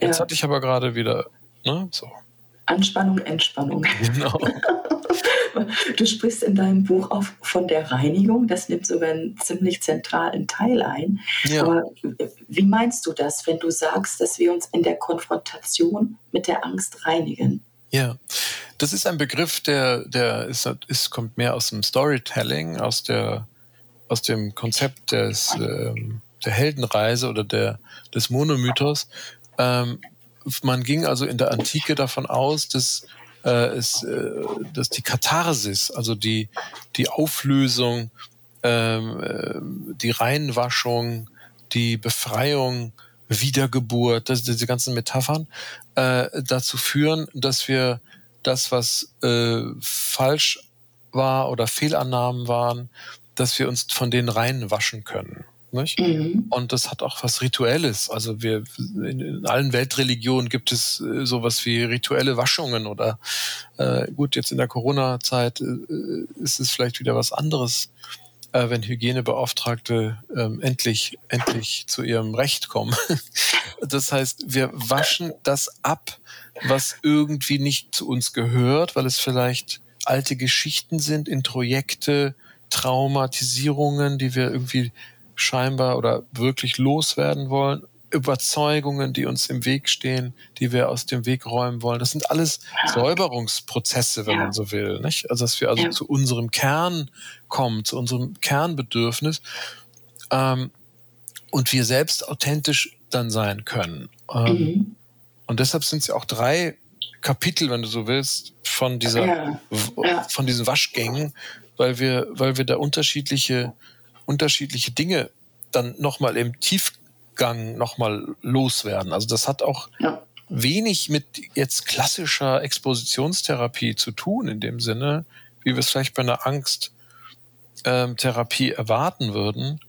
jetzt ja. hatte ich aber gerade wieder, ne, so. Anspannung, Entspannung. Genau. Du sprichst in deinem Buch auch von der Reinigung. Das nimmt sogar einen ziemlich zentralen Teil ein. Ja. Aber wie meinst du das, wenn du sagst, dass wir uns in der Konfrontation mit der Angst reinigen? Ja, das ist ein Begriff, der, der ist, ist, kommt mehr aus dem Storytelling, aus, der, aus dem Konzept des, ähm, der Heldenreise oder der, des Monomythos. Ähm, man ging also in der Antike davon aus, dass, äh, es, äh, dass die Katharsis, also die, die Auflösung, ähm, äh, die Reinwaschung, die Befreiung Wiedergeburt, das, diese ganzen Metaphern, äh, dazu führen, dass wir das, was äh, falsch war oder Fehlannahmen waren, dass wir uns von denen reinwaschen können. Mhm. Und das hat auch was Rituelles. Also wir in, in, allen Weltreligionen gibt es äh, sowas wie rituelle Waschungen oder äh, gut, jetzt in der Corona-Zeit äh, ist es vielleicht wieder was anderes, äh, wenn Hygienebeauftragte ähm, endlich, endlich zu ihrem Recht kommen. das heißt, wir waschen das ab, was irgendwie nicht zu uns gehört, weil es vielleicht alte Geschichten sind, Introjekte, Traumatisierungen, die wir irgendwie scheinbar oder wirklich loswerden wollen, Überzeugungen, die uns im Weg stehen, die wir aus dem Weg räumen wollen. Das sind alles Säuberungsprozesse, wenn ja. man so will. Nicht? Also dass wir also ja. zu unserem Kern kommen, zu unserem Kernbedürfnis ähm, und wir selbst authentisch dann sein können. Ähm, mhm. Und deshalb sind es ja auch drei Kapitel, wenn du so willst, von dieser, ja. von diesen Waschgängen, weil wir, weil wir da unterschiedliche, unterschiedliche Dinge dann nochmal im Tiefgang nochmal loswerden. Also das hat auch ja. wenig mit jetzt klassischer Expositionstherapie zu tun, in dem Sinne, wie wir es vielleicht bei einer Angsttherapie ähm, erwarten würden.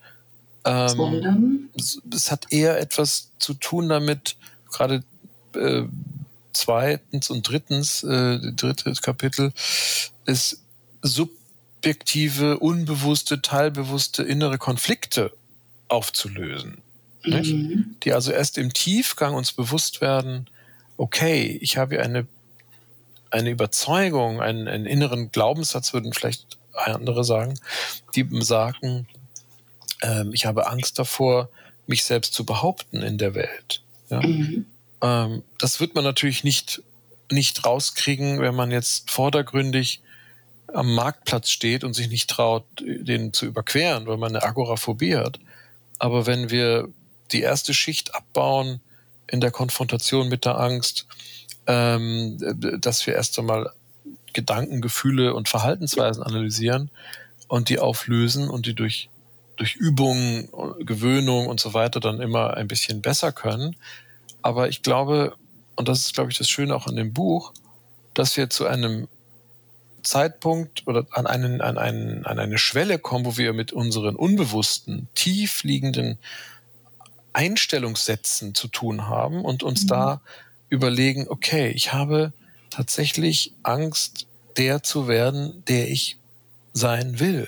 Ähm, es hat eher etwas zu tun damit, gerade äh, zweitens und drittens, äh, drittes Kapitel, ist subjektive, unbewusste, teilbewusste innere Konflikte aufzulösen. Mhm. Die also erst im Tiefgang uns bewusst werden, okay, ich habe eine, eine Überzeugung, einen, einen inneren Glaubenssatz, würden vielleicht andere sagen, die sagen, ähm, ich habe Angst davor, mich selbst zu behaupten in der Welt. Ja? Mhm. Ähm, das wird man natürlich nicht, nicht rauskriegen, wenn man jetzt vordergründig am Marktplatz steht und sich nicht traut, den zu überqueren, weil man eine Agoraphobie hat. Aber wenn wir die erste Schicht abbauen in der Konfrontation mit der Angst, ähm, dass wir erst einmal Gedanken, Gefühle und Verhaltensweisen analysieren und die auflösen und die durch, durch Übungen, Gewöhnung und so weiter dann immer ein bisschen besser können, aber ich glaube, und das ist, glaube ich, das Schöne auch an dem Buch, dass wir zu einem Zeitpunkt oder an, einen, an, einen, an eine Schwelle kommen, wo wir mit unseren unbewussten, tief liegenden Einstellungssätzen zu tun haben und uns mhm. da überlegen, okay, ich habe tatsächlich Angst, der zu werden, der ich sein will.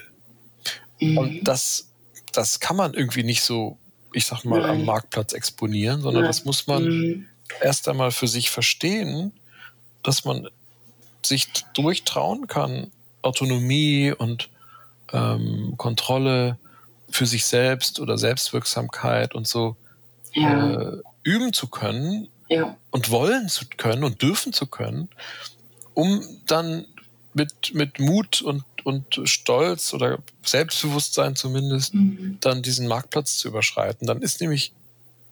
Mhm. Und das, das kann man irgendwie nicht so ich sag mal, Nein. am Marktplatz exponieren, sondern Nein. das muss man mhm. erst einmal für sich verstehen, dass man sich durchtrauen kann, Autonomie und ähm, Kontrolle für sich selbst oder Selbstwirksamkeit und so ja. äh, üben zu können ja. und wollen zu können und dürfen zu können, um dann mit, mit Mut und und Stolz oder Selbstbewusstsein zumindest, mhm. dann diesen Marktplatz zu überschreiten. Dann ist nämlich,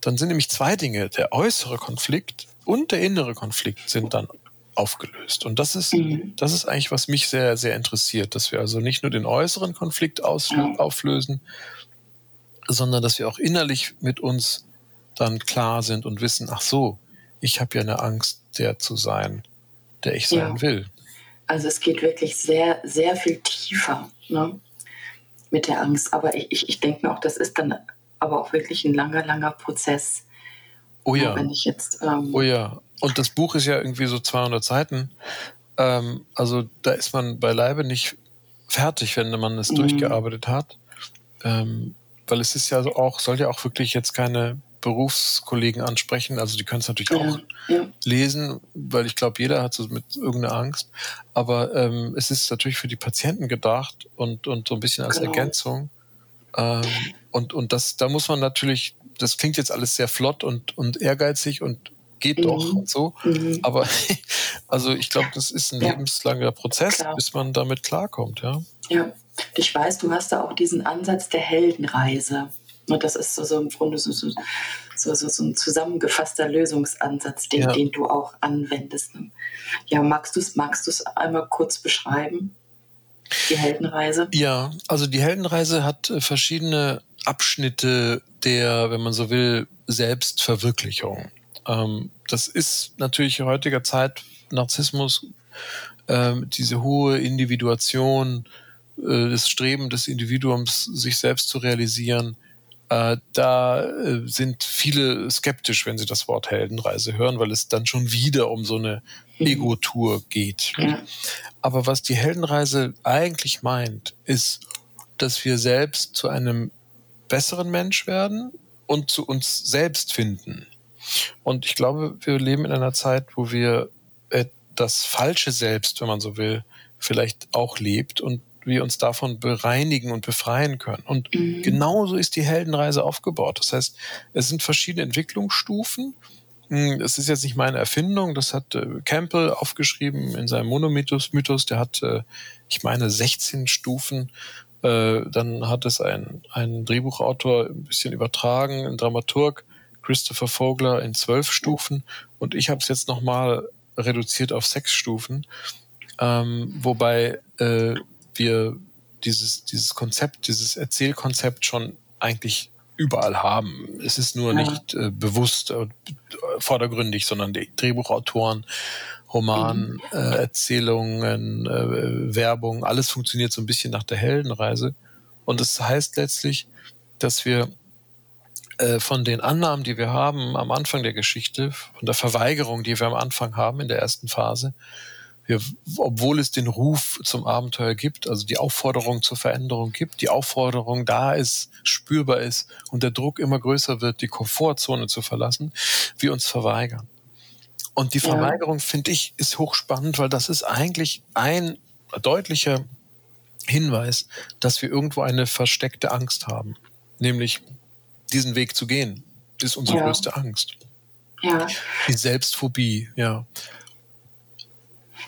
dann sind nämlich zwei Dinge, der äußere Konflikt und der innere Konflikt sind dann aufgelöst. Und das ist, mhm. das ist eigentlich, was mich sehr, sehr interessiert, dass wir also nicht nur den äußeren Konflikt auflösen, sondern dass wir auch innerlich mit uns dann klar sind und wissen, ach so, ich habe ja eine Angst, der zu sein, der ich sein ja. will. Also es geht wirklich sehr, sehr viel tiefer ne, mit der Angst. Aber ich, ich, ich denke mir auch, das ist dann aber auch wirklich ein langer, langer Prozess. Oh ja. Wenn ich jetzt, ähm, oh ja. Und das Buch ist ja irgendwie so 200 Seiten. Ähm, also da ist man beileibe nicht fertig, wenn man es mhm. durchgearbeitet hat. Ähm, weil es ist ja auch, soll ja auch wirklich jetzt keine Berufskollegen ansprechen. Also die können es natürlich auch ja. lesen, weil ich glaube, jeder hat so mit irgendeiner Angst. Aber ähm, es ist natürlich für die Patienten gedacht und, und so ein bisschen als genau. Ergänzung. Ähm, und und das, da muss man natürlich, das klingt jetzt alles sehr flott und, und ehrgeizig und geht mhm. doch und so. Mhm. Aber also ich glaube, das ist ein ja. lebenslanger Prozess, Klar. bis man damit klarkommt, ja. Ja. Ich weiß, du hast da auch diesen Ansatz der Heldenreise. Und das ist so, so im Grunde so, so, so, so, ein zusammengefasster Lösungsansatz, den, ja. den du auch anwendest. Ja, magst du es magst einmal kurz beschreiben? Die Heldenreise? Ja, also die Heldenreise hat äh, verschiedene Abschnitte der, wenn man so will, Selbstverwirklichung. Ähm, das ist natürlich in heutiger Zeit Narzissmus, ähm, diese hohe Individuation, äh, das Streben des Individuums, sich selbst zu realisieren, Äh, da äh, sind viele skeptisch, wenn sie das Wort Heldenreise hören, weil es dann schon wieder um so eine. Ego-Tour geht. Ja. Aber was die Heldenreise eigentlich meint, ist, dass wir selbst zu einem besseren Mensch werden und zu uns selbst finden. Und ich glaube, wir leben in einer Zeit, wo wir das falsche Selbst, wenn man so will, vielleicht auch lebt und wir uns davon bereinigen und befreien können. Und mhm. genauso ist die Heldenreise aufgebaut. Das heißt, es sind verschiedene Entwicklungsstufen. Hm, es ist jetzt nicht meine Erfindung, das hat äh, Campbell aufgeschrieben in seinem Monomythos. Mythos, der hat, äh, ich meine, 16 Stufen äh, dann hat es ein, ein Drehbuchautor ein bisschen übertragen, ein Dramaturg, Christopher Vogler in zwölf Stufen und ich habe es jetzt nochmal reduziert auf sechs Stufen, ähm, wobei äh, wir dieses, dieses Konzept, dieses Erzählkonzept schon eigentlich überall haben. Es ist nur ja. nicht äh, bewusst äh, vordergründig, sondern die Drehbuchautoren Roman, mhm. äh, Erzählungen, äh, Werbung, alles funktioniert so ein bisschen nach der Heldenreise. Und das heißt letztlich, dass wir von den Annahmen, die wir haben am Anfang der Geschichte, von der Verweigerung, die wir am Anfang haben in der ersten Phase, wir, obwohl es den Ruf zum Abenteuer gibt, also die Aufforderung zur Veränderung gibt, die Aufforderung da ist, spürbar ist und der Druck immer größer wird, die Komfortzone zu verlassen, wir uns verweigern. Und die Verweigerung, ja. finde ich, ist hochspannend, weil das ist eigentlich ein deutlicher Hinweis, dass wir irgendwo eine versteckte Angst haben. Nämlich diesen Weg zu gehen, ist unsere ja. größte Angst. Ja. Die Selbstphobie, ja.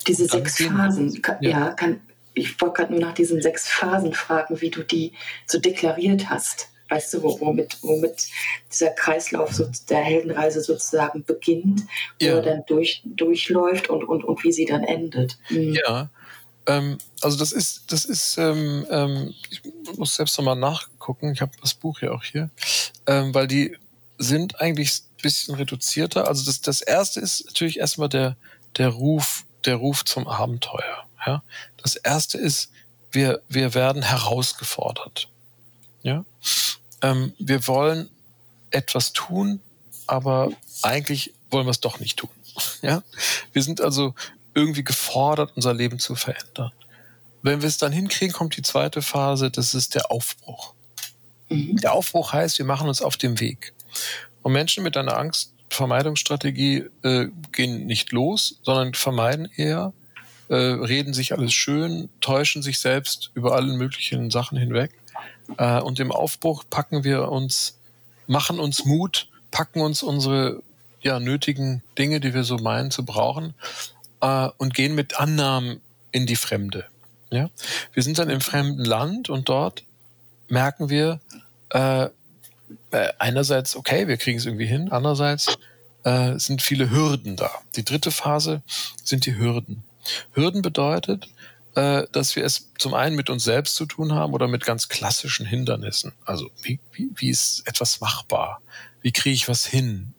Diese sechs Phasen, kann, ja. ja, kann, ich wollte gerade nur nach diesen sechs Phasen fragen, wie du die so deklariert hast weißt du, womit, womit dieser Kreislauf so der Heldenreise sozusagen beginnt, wo ja. er dann durch, durchläuft und, und, und wie sie dann endet. Mhm. Ja. Ähm, also das ist, das ist, ähm, ähm, ich muss selbst nochmal nachgucken, ich habe das Buch ja auch hier, ähm, weil die sind eigentlich ein bisschen reduzierter. Also das, das erste ist natürlich erstmal der, der Ruf, der Ruf zum Abenteuer. Ja? Das erste ist, wir, wir werden herausgefordert. Ja? Ähm, wir wollen etwas tun, aber eigentlich wollen wir es doch nicht tun. Ja? Wir sind also irgendwie gefordert, unser Leben zu verändern. Wenn wir es dann hinkriegen, kommt die zweite Phase, das ist der Aufbruch. Mhm. Der Aufbruch heißt, wir machen uns auf den Weg. Und Menschen mit einer Angstvermeidungsstrategie äh, gehen nicht los, sondern vermeiden eher, äh, reden sich alles schön, täuschen sich selbst über alle möglichen Sachen hinweg äh, und im Aufbruch packen wir uns, machen uns Mut, packen uns unsere ja, nötigen Dinge, die wir so meinen zu brauchen, äh, und gehen mit Annahmen in die Fremde. Ja? Wir sind dann im fremden Land und dort merken wir äh, äh einerseits, okay, wir kriegen es irgendwie hin, andererseits äh, sind viele Hürden da. Die dritte Phase sind die Hürden. Hürden bedeutet, äh, dass wir es zum einen mit uns selbst zu tun haben oder mit ganz klassischen Hindernissen. Also wie, wie, wie ist etwas machbar? Wie kriege ich was hin?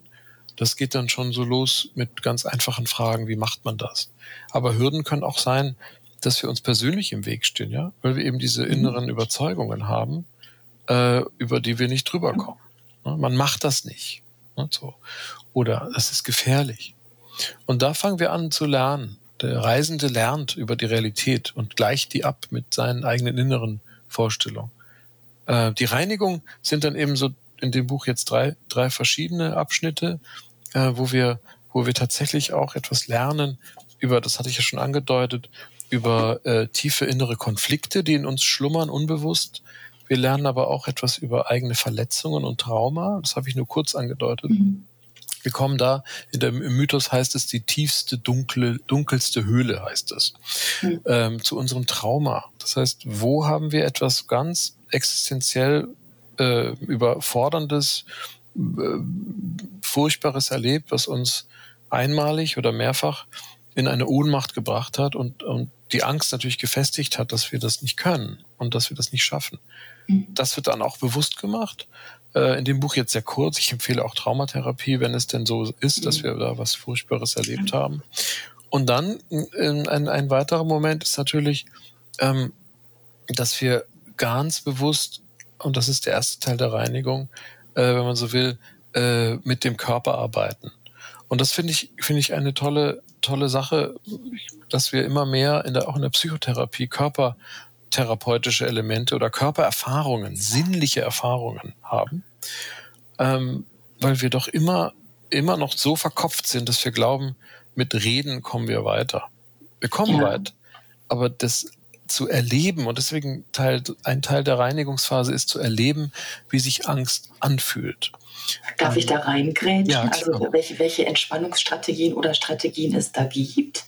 Das geht dann schon so los mit ganz einfachen Fragen, wie macht man das? Aber Hürden können auch sein, dass wir uns persönlich im Weg stehen, ja, weil wir eben diese mhm. inneren Überzeugungen haben, äh, über die wir nicht drüber kommen. Ne? Man macht das nicht. Ne? So. Oder es ist gefährlich. Und da fangen wir an zu lernen. Der Reisende lernt über die Realität und gleicht die ab mit seinen eigenen inneren Vorstellungen. Äh, die Reinigung sind dann eben so in dem Buch jetzt drei, drei verschiedene Abschnitte, äh, wo wir, wo wir tatsächlich auch etwas lernen über, das hatte ich ja schon angedeutet, über äh, tiefe innere Konflikte, die in uns schlummern, unbewusst. Wir lernen aber auch etwas über eigene Verletzungen und Trauma. Das habe ich nur kurz angedeutet. Mhm. Wir kommen da, in dem, im Mythos heißt es die tiefste, dunkle, dunkelste Höhle, heißt es, mhm. ähm, zu unserem Trauma. Das heißt, wo haben wir etwas ganz existenziell äh, überforderndes, äh, furchtbares erlebt, was uns einmalig oder mehrfach in eine Ohnmacht gebracht hat und, und die Angst natürlich gefestigt hat, dass wir das nicht können und dass wir das nicht schaffen. Mhm. Das wird dann auch bewusst gemacht äh, in dem Buch jetzt sehr kurz. Ich empfehle auch Traumatherapie, wenn es denn so ist, dass wir da was Furchtbares erlebt haben. Und dann äh, ein, ein weiterer Moment ist natürlich, ähm, dass wir ganz bewusst und das ist der erste Teil der Reinigung, äh, wenn man so will, äh, mit dem Körper arbeiten. Und das finde ich, finde ich eine tolle, tolle Sache, dass wir immer mehr in der, auch in der Psychotherapie körpertherapeutische Elemente oder Körpererfahrungen, sinnliche Erfahrungen haben, ähm, weil wir doch immer, immer noch so verkopft sind, dass wir glauben, mit Reden kommen wir weiter. Wir kommen ja. weit, aber das zu erleben und deswegen Teil, ein Teil der Reinigungsphase ist zu erleben, wie sich Angst anfühlt. Darf ich da reingrätschen? Ja, also welche, welche Entspannungsstrategien oder Strategien es da gibt?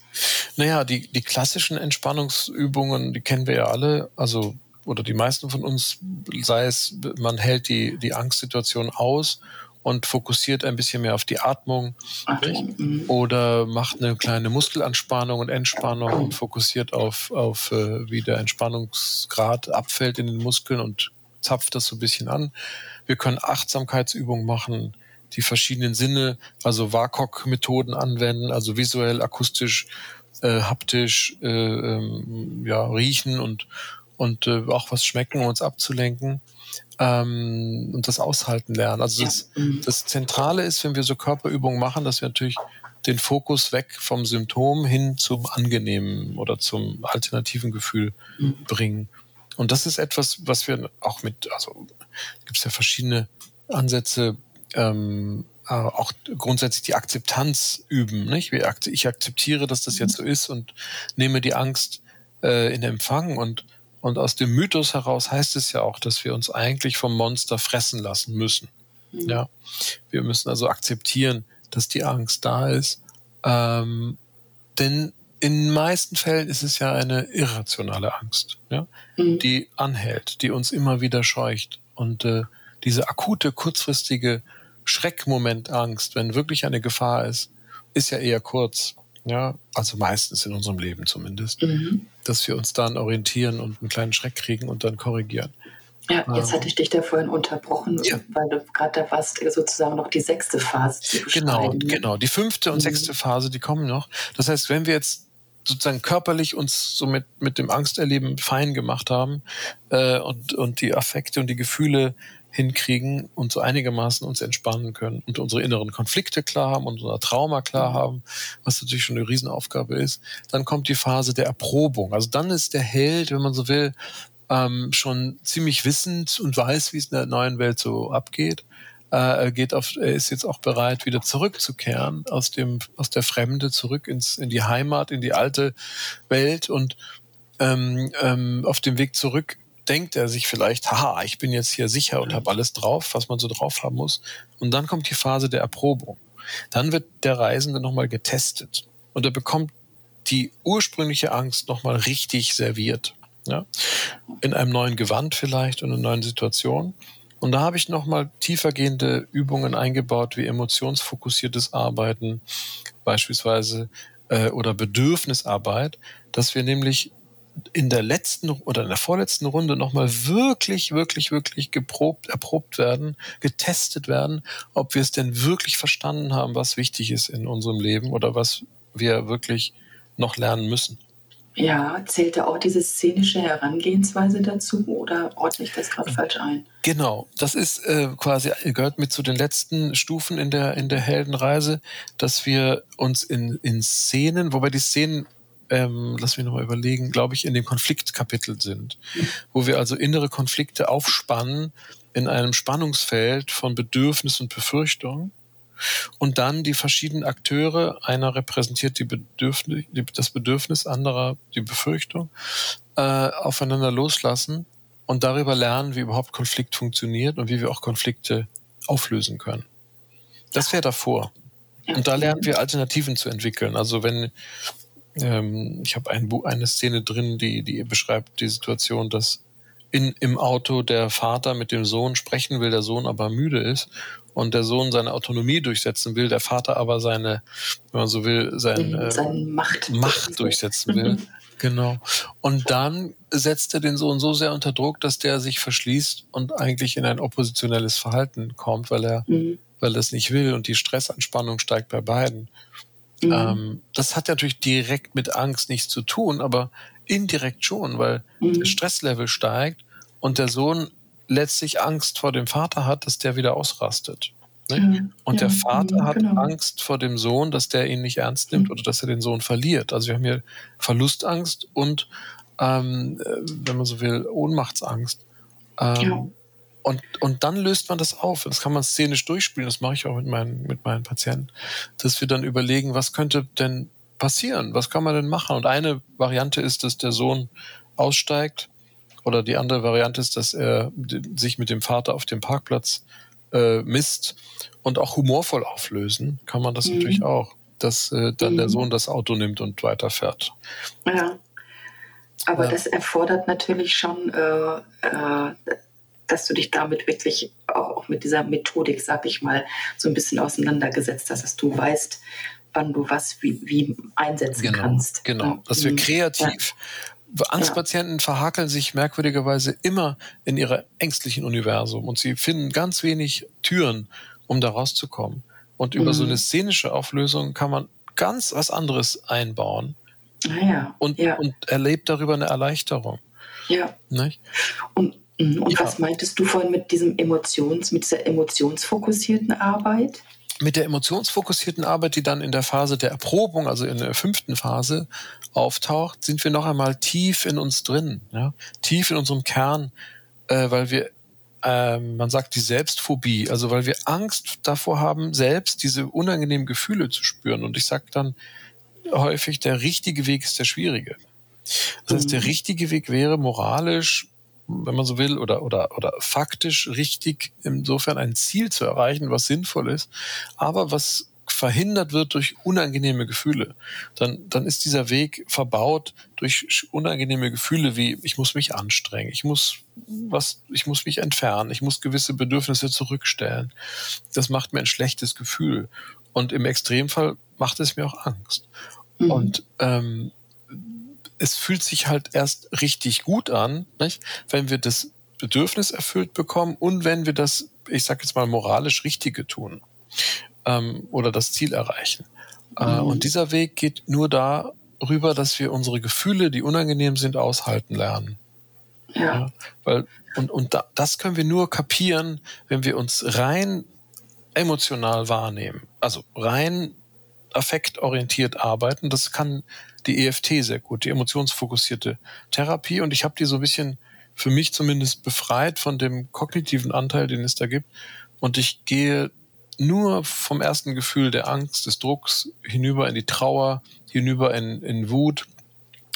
Naja, die, die klassischen Entspannungsübungen, die kennen wir ja alle, also oder die meisten von uns, sei es, man hält die, die Angstsituation aus und fokussiert ein bisschen mehr auf die Atmung okay. Mhm. oder macht eine kleine Muskelanspannung und Entspannung und fokussiert auf, auf äh, wie der Entspannungsgrad abfällt in den Muskeln und zapft das so ein bisschen an. Wir können Achtsamkeitsübungen machen, die verschiedenen Sinne, also WAKOK-Methoden anwenden, also visuell, akustisch, äh, haptisch, äh, ähm, ja, riechen und, und äh, auch was schmecken, um uns abzulenken ähm, und das aushalten lernen. Also das, das Zentrale ist, wenn wir so Körperübungen machen, dass wir natürlich den Fokus weg vom Symptom hin zum angenehmen oder zum alternativen Gefühl mhm. bringen. Und das ist etwas, was wir auch mit, also gibt es ja verschiedene Ansätze, ähm, äh, auch grundsätzlich die Akzeptanz üben. Nicht? Ich akzeptiere, dass das jetzt so ist und nehme die Angst äh, in Empfang. Und, und aus dem Mythos heraus heißt es ja auch, dass wir uns eigentlich vom Monster fressen lassen müssen. Mhm. Ja, wir müssen also akzeptieren, dass die Angst da ist. Ähm, denn in den meisten Fällen ist es ja eine irrationale Angst, ja, mhm. die anhält, die uns immer wieder scheucht. Und äh, diese akute, kurzfristige Schreckmomentangst, wenn wirklich eine Gefahr ist, ist ja eher kurz. Ja, also meistens in unserem Leben zumindest, mhm. dass wir uns dann orientieren und einen kleinen Schreck kriegen und dann korrigieren. Ja, jetzt hatte ich dich da vorhin unterbrochen, ja. weil du gerade da warst, sozusagen noch die sechste Phase zu Genau, genau. Die fünfte und mhm. sechste Phase, die kommen noch. Das heißt, wenn wir jetzt sozusagen körperlich uns so mit, mit dem Angsterleben fein gemacht haben äh, und, und die Affekte und die Gefühle hinkriegen und so einigermaßen uns entspannen können und unsere inneren Konflikte klar haben und unser Trauma klar mhm. haben, was natürlich schon eine Riesenaufgabe ist, dann kommt die Phase der Erprobung. Also dann ist der Held, wenn man so will, ähm, schon ziemlich wissend und weiß, wie es in der neuen Welt so abgeht äh, er geht auf, er ist jetzt auch bereit, wieder zurückzukehren aus dem, aus der Fremde zurück ins, in die Heimat, in die alte Welt und ähm, ähm, auf dem Weg zurück denkt er sich vielleicht, haha, ich bin jetzt hier sicher und habe alles drauf, was man so drauf haben muss. Und dann kommt die Phase der Erprobung. Dann wird der Reisende nochmal getestet und er bekommt die ursprüngliche Angst nochmal richtig serviert. Ja? In einem neuen Gewand vielleicht und in einer neuen Situation. Und da habe ich nochmal tiefergehende Übungen eingebaut, wie emotionsfokussiertes Arbeiten beispielsweise äh, oder Bedürfnisarbeit, dass wir nämlich in der letzten oder in der vorletzten Runde nochmal wirklich, wirklich, wirklich geprobt, erprobt werden, getestet werden, ob wir es denn wirklich verstanden haben, was wichtig ist in unserem Leben oder was wir wirklich noch lernen müssen. Ja, zählt da auch diese szenische Herangehensweise dazu oder ordne ich das gerade falsch ein? Genau, das ist äh, quasi gehört mit zu den letzten Stufen in der in der Heldenreise, dass wir uns in in Szenen, wobei die Szenen ähm, lass mich nochmal überlegen, glaube ich, in dem Konfliktkapitel sind, mhm. wo wir also innere Konflikte aufspannen in einem Spannungsfeld von Bedürfnis und Befürchtung und dann die verschiedenen Akteure, einer repräsentiert die Bedürfnis, die, das Bedürfnis, anderer die Befürchtung, äh, aufeinander loslassen und darüber lernen, wie überhaupt Konflikt funktioniert und wie wir auch Konflikte auflösen können. Das wäre davor. Und da lernen wir Alternativen zu entwickeln. Also wenn ähm, ich habe ein eine Szene drin, die, die beschreibt die Situation, dass in, im Auto der Vater mit dem Sohn sprechen will, der Sohn aber müde ist und der Sohn seine Autonomie durchsetzen will, der Vater aber seine, wenn man so will, sein, äh, seine Macht, Macht durchsetzen will. Genau. Und dann setzt er den Sohn so sehr unter Druck, dass der sich verschließt und eigentlich in ein oppositionelles Verhalten kommt, weil er, mhm. weil er es nicht will und die Stressanspannung steigt bei beiden. Mhm. Ähm, das hat natürlich direkt mit Angst nichts zu tun, aber indirekt schon, weil mhm. das Stresslevel steigt und der Sohn letztlich Angst vor dem Vater hat, dass der wieder ausrastet. Ne? Und Ja, der Vater hat genau. Angst vor dem Sohn, dass der ihn nicht ernst nimmt Mhm. oder dass er den Sohn verliert. Also wir haben hier Verlustangst und, ähm, äh, wenn man so will, Ohnmachtsangst. Ähm, Ja. und, und dann löst man das auf. Das kann man szenisch durchspielen. Das mache ich auch mit meinen, mit meinen Patienten, dass wir dann überlegen, was könnte denn passieren? Was kann man denn machen? Und eine Variante ist, dass der Sohn aussteigt. Oder die andere Variante ist, dass er sich mit dem Vater auf dem Parkplatz äh, misst und auch humorvoll auflösen, kann man das Mhm. natürlich auch. Dass äh, dann der Mhm. Sohn das Auto nimmt und weiterfährt. Ja. Aber Ja. das erfordert natürlich schon, äh, äh, dass du dich damit wirklich auch, auch mit dieser Methodik, sag ich mal, so ein bisschen auseinandergesetzt hast, dass du weißt, wann du was wie, wie einsetzen kannst. Genau, Ja. dass wir Mhm. kreativ. Angstpatienten verhakeln sich merkwürdigerweise immer in ihrer ängstlichen Universum und sie finden ganz wenig Türen, um da rauszukommen. Und über Mhm. so eine szenische Auflösung kann man ganz was anderes einbauen und, ja, und erlebt darüber eine Erleichterung. ja. Nicht? Und, und Ja. was meintest du vorhin mit diesem Emotions, mit dieser emotionsfokussierten Arbeit? Mit der emotionsfokussierten Arbeit, die dann in der Phase der Erprobung, also in der fünften Phase, auftaucht, sind wir noch einmal tief in uns drin, ja? tief in unserem Kern, äh, weil wir, ähm, man sagt die Selbstphobie, also weil wir Angst davor haben, selbst diese unangenehmen Gefühle zu spüren. Und ich sage dann häufig, der richtige Weg ist der schwierige. Das heißt, der Mhm. richtige Weg wäre moralisch, wenn man so will, oder, oder, oder faktisch richtig, insofern ein Ziel zu erreichen, was sinnvoll ist, aber was verhindert wird durch unangenehme Gefühle. Dann, dann ist dieser Weg verbaut durch unangenehme Gefühle wie ich muss mich anstrengen, ich muss was, ich muss mich entfernen, ich muss gewisse Bedürfnisse zurückstellen. Das macht mir ein schlechtes Gefühl. Und im Extremfall macht es mir auch Angst. Mhm. Und ähm, es fühlt sich halt erst richtig gut an, nicht? wenn wir das Bedürfnis erfüllt bekommen und wenn wir das, ich sage jetzt mal, moralisch Richtige tun ähm, oder das Ziel erreichen. Äh, Mhm. und dieser Weg geht nur darüber, dass wir unsere Gefühle, die unangenehm sind, aushalten lernen. ja. Ja, weil, und, und da, das können wir nur kapieren, wenn wir uns rein emotional wahrnehmen. Also rein affektorientiert arbeiten. Das kann die EFT sehr gut, die emotionsfokussierte Therapie. Und ich habe die so ein bisschen für mich zumindest befreit von dem kognitiven Anteil, den es da gibt. Und ich gehe nur vom ersten Gefühl der Angst, des Drucks hinüber in die Trauer, hinüber in, in Wut,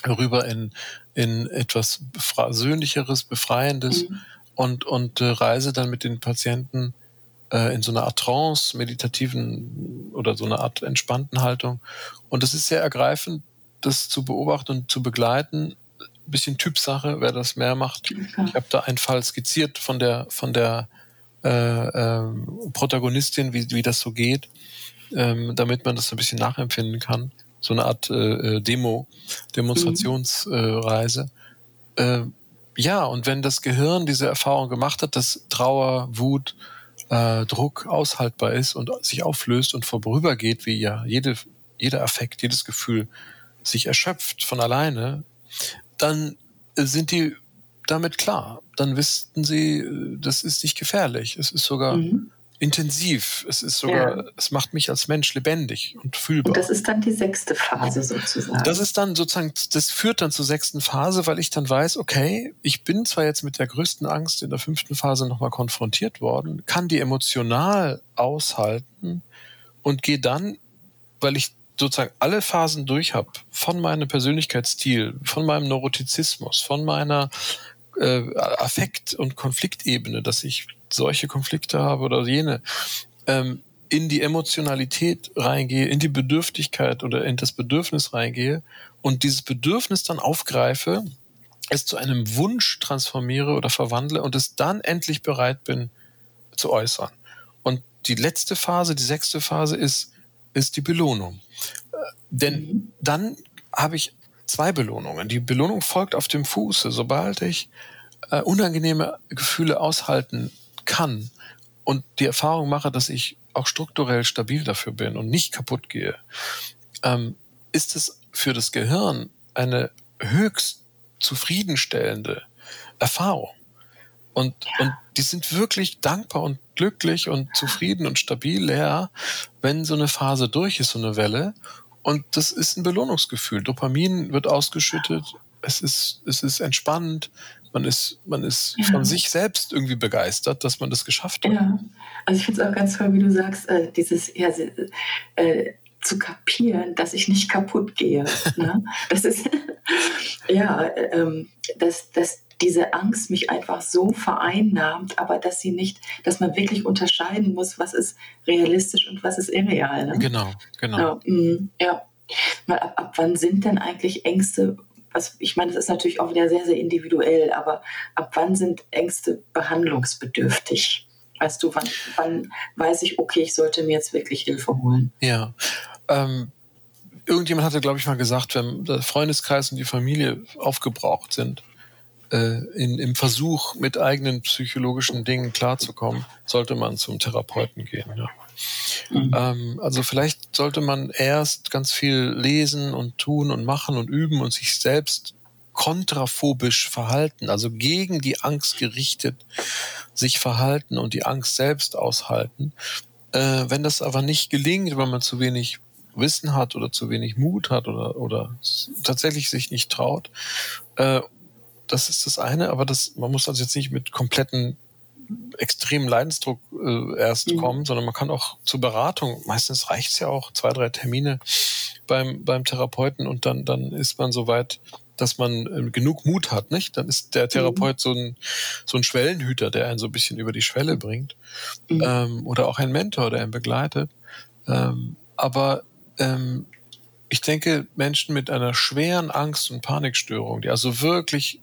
rüber in, in etwas Versöhnlicheres, Befreiendes Mhm. und, und äh, reise dann mit den Patienten äh, in so einer Art Trance, meditativen oder so eine Art entspannten Haltung. Und es ist sehr ergreifend, das zu beobachten und zu begleiten. Ein bisschen Typsache, wer das mehr macht. Ich habe da einen Fall skizziert von der, von der äh, ähm, Protagonistin, wie, wie das so geht, ähm, damit man das so ein bisschen nachempfinden kann. So eine Art äh, äh, Demo, Demonstrationsreise. Äh, ja, und wenn das Gehirn diese Erfahrung gemacht hat, dass Trauer, Wut, äh, Druck aushaltbar ist und sich auflöst und vorübergeht, wie ja jede, jeder Affekt, jedes Gefühl sich erschöpft von alleine, dann sind die damit klar. Dann wissen sie, äh, das ist nicht gefährlich. Es ist sogar Mhm. intensiv. Es ist sogar, Ja. es macht mich als Mensch lebendig und fühlbar. Und das ist dann die sechste Phase sozusagen. Das ist dann sozusagen, das führt dann zur sechsten Phase, weil ich dann weiß, okay, ich bin zwar jetzt mit der größten Angst in der fünften Phase nochmal konfrontiert worden, kann die emotional aushalten und gehe dann, weil ich sozusagen alle Phasen durch habe, von meinem Persönlichkeitsstil, von meinem Neurotizismus, von meiner äh, Affekt- und Konfliktebene, dass ich solche Konflikte habe oder jene, ähm, in die Emotionalität reingehe, in die Bedürftigkeit oder in das Bedürfnis reingehe und dieses Bedürfnis dann aufgreife, es zu einem Wunsch transformiere oder verwandle und es dann endlich bereit bin zu äußern. Und die letzte Phase, die sechste Phase ist, ist die Belohnung. Denn dann habe ich zwei Belohnungen. Die Belohnung folgt auf dem Fuße. Sobald ich äh, unangenehme Gefühle aushalten kann und die Erfahrung mache, dass ich auch strukturell stabil dafür bin und nicht kaputt gehe, ähm, ist es für das Gehirn eine höchst zufriedenstellende Erfahrung. Und, ja. und die sind wirklich dankbar und glücklich und zufrieden und stabil leer, wenn so eine Phase durch ist, so eine Welle. Und das ist ein Belohnungsgefühl. Dopamin wird ausgeschüttet, es ist, es ist entspannend, man ist, man ist ja. von sich selbst irgendwie begeistert, dass man das geschafft hat. Ja, also ich finde es auch ganz toll, wie du sagst, äh, dieses, ja, äh, zu kapieren, dass ich nicht kaputt gehe. ne? Das ist, ja, ähm, dass, dass diese Angst mich einfach so vereinnahmt, aber dass sie nicht, dass man wirklich unterscheiden muss, was ist realistisch und was ist irreal. Ne? Genau, genau. Ja, mh, ja. Ab, ab wann sind denn eigentlich Ängste was, ich meine, das ist natürlich auch wieder sehr, sehr individuell, aber ab wann sind Ängste behandlungsbedürftig? Weißt du, wann, wann weiß ich, okay, ich sollte mir jetzt wirklich Hilfe holen? Ja, ähm, irgendjemand hatte, glaube ich, mal gesagt, wenn der Freundeskreis und die Familie aufgebraucht sind, äh, in, im Versuch, mit eigenen psychologischen Dingen klarzukommen, sollte man zum Therapeuten gehen. Ja. Mhm. Ähm, also vielleicht sollte man erst ganz viel lesen und tun und machen und üben und sich selbst kontraphobisch verhalten, also gegen die Angst gerichtet sich verhalten und die Angst selbst aushalten. Äh, wenn das aber nicht gelingt, weil man zu wenig Wissen hat oder zu wenig Mut hat oder, oder tatsächlich sich nicht traut. Äh, das ist das eine, aber das, man muss also jetzt nicht mit kompletten extremen Leidensdruck äh, erst mhm. kommen, sondern man kann auch zur Beratung, meistens reicht es ja auch zwei, drei Termine beim, beim Therapeuten und dann, dann ist man so weit, dass man äh, genug Mut hat, nicht? Dann ist der Therapeut mhm. so, ein, so ein Schwellenhüter, der einen so ein bisschen über die Schwelle bringt. Mhm. Ähm, oder auch ein Mentor, der einen begleitet. Ähm, aber ähm, ich denke, Menschen mit einer schweren Angst- und Panikstörung, die also wirklich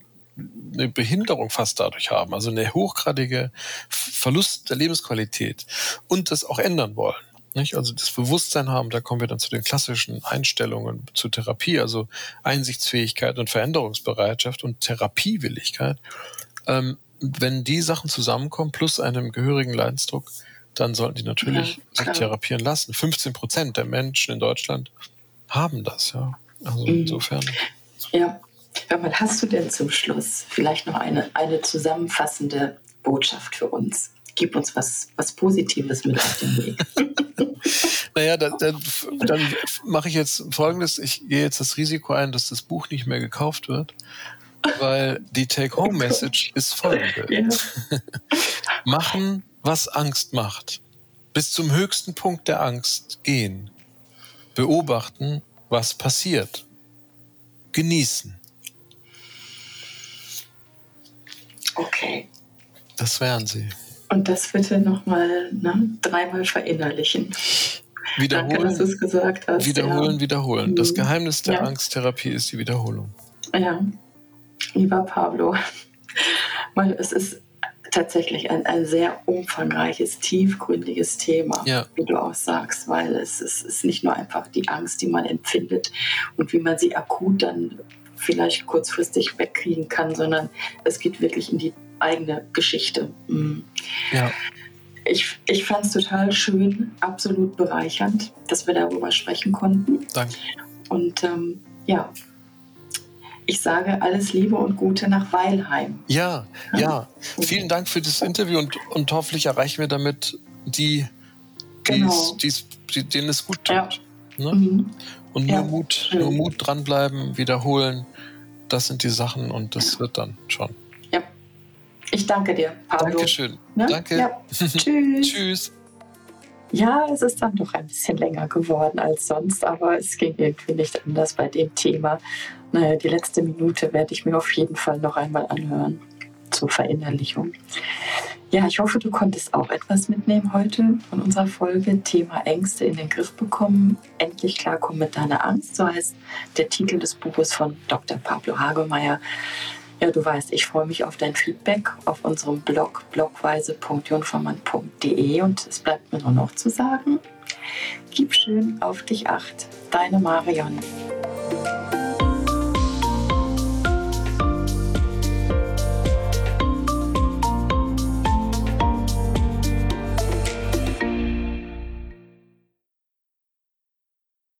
eine Behinderung fast dadurch haben, also eine hochgradige Verlust der Lebensqualität und das auch ändern wollen. Nicht? Also das Bewusstsein haben, da kommen wir dann zu den klassischen Einstellungen zur Therapie, also Einsichtsfähigkeit und Veränderungsbereitschaft und Therapiewilligkeit. Ähm, wenn die Sachen zusammenkommen, plus einem gehörigen Leidensdruck, dann sollten die natürlich ja, sich therapieren lassen. 15 Prozent der Menschen in Deutschland haben das, ja. Also mhm. insofern. Ja. Hör hast du denn zum Schluss vielleicht noch eine, eine zusammenfassende Botschaft für uns? Gib uns was, was Positives mit auf den Weg. naja, dann, dann, dann mache ich jetzt Folgendes. Ich gehe jetzt das Risiko ein, dass das Buch nicht mehr gekauft wird, weil die Take-Home-Message ist folgende. Ja. Machen, was Angst macht. Bis zum höchsten Punkt der Angst gehen. Beobachten, was passiert. Genießen. Okay. Das wären sie. Und das bitte nochmal ne, dreimal verinnerlichen. Wiederholen, Danke, dass du es gesagt hast. Wiederholen, ja. wiederholen. Das mhm. Geheimnis der ja. Angsttherapie ist die Wiederholung. Ja, lieber Pablo, weil es ist tatsächlich ein, ein sehr umfangreiches, tiefgründiges Thema, ja. wie du auch sagst, weil es, es ist nicht nur einfach die Angst, die man empfindet und wie man sie akut dann vielleicht kurzfristig wegkriegen kann, sondern es geht wirklich in die eigene Geschichte. Mhm. Ja. Ich, ich fand es total schön, absolut bereichernd, dass wir darüber sprechen konnten. Danke. Und ähm, ja, ich sage alles Liebe und Gute nach Weilheim. Ja, ja. Vielen Dank für das Interview und, und hoffentlich erreichen wir damit die, genau. die's, die, denen es gut tut. Ja. Ne? Mhm. Und nur, ja. Mut, nur Mut dranbleiben, wiederholen. Das sind die Sachen und das wird dann schon. Ja. Ich danke dir, Pablo. Dankeschön. Ne? Danke. Ja. Tschüss. Tschüss. Ja, es ist dann doch ein bisschen länger geworden als sonst, aber es ging irgendwie nicht anders bei dem Thema. Naja, die letzte Minute werde ich mir auf jeden Fall noch einmal anhören zur Verinnerlichung. Ja, ich hoffe, du konntest auch etwas mitnehmen heute von unserer Folge Thema Ängste in den Griff bekommen. Endlich klarkommen mit deiner Angst, so heißt der Titel des Buches von Dr. Pablo Hagemeyer. Ja, du weißt, ich freue mich auf dein Feedback auf unserem Blog blogweise.junformann.de und es bleibt mir nur noch zu sagen, gib schön auf dich acht. Deine Marion.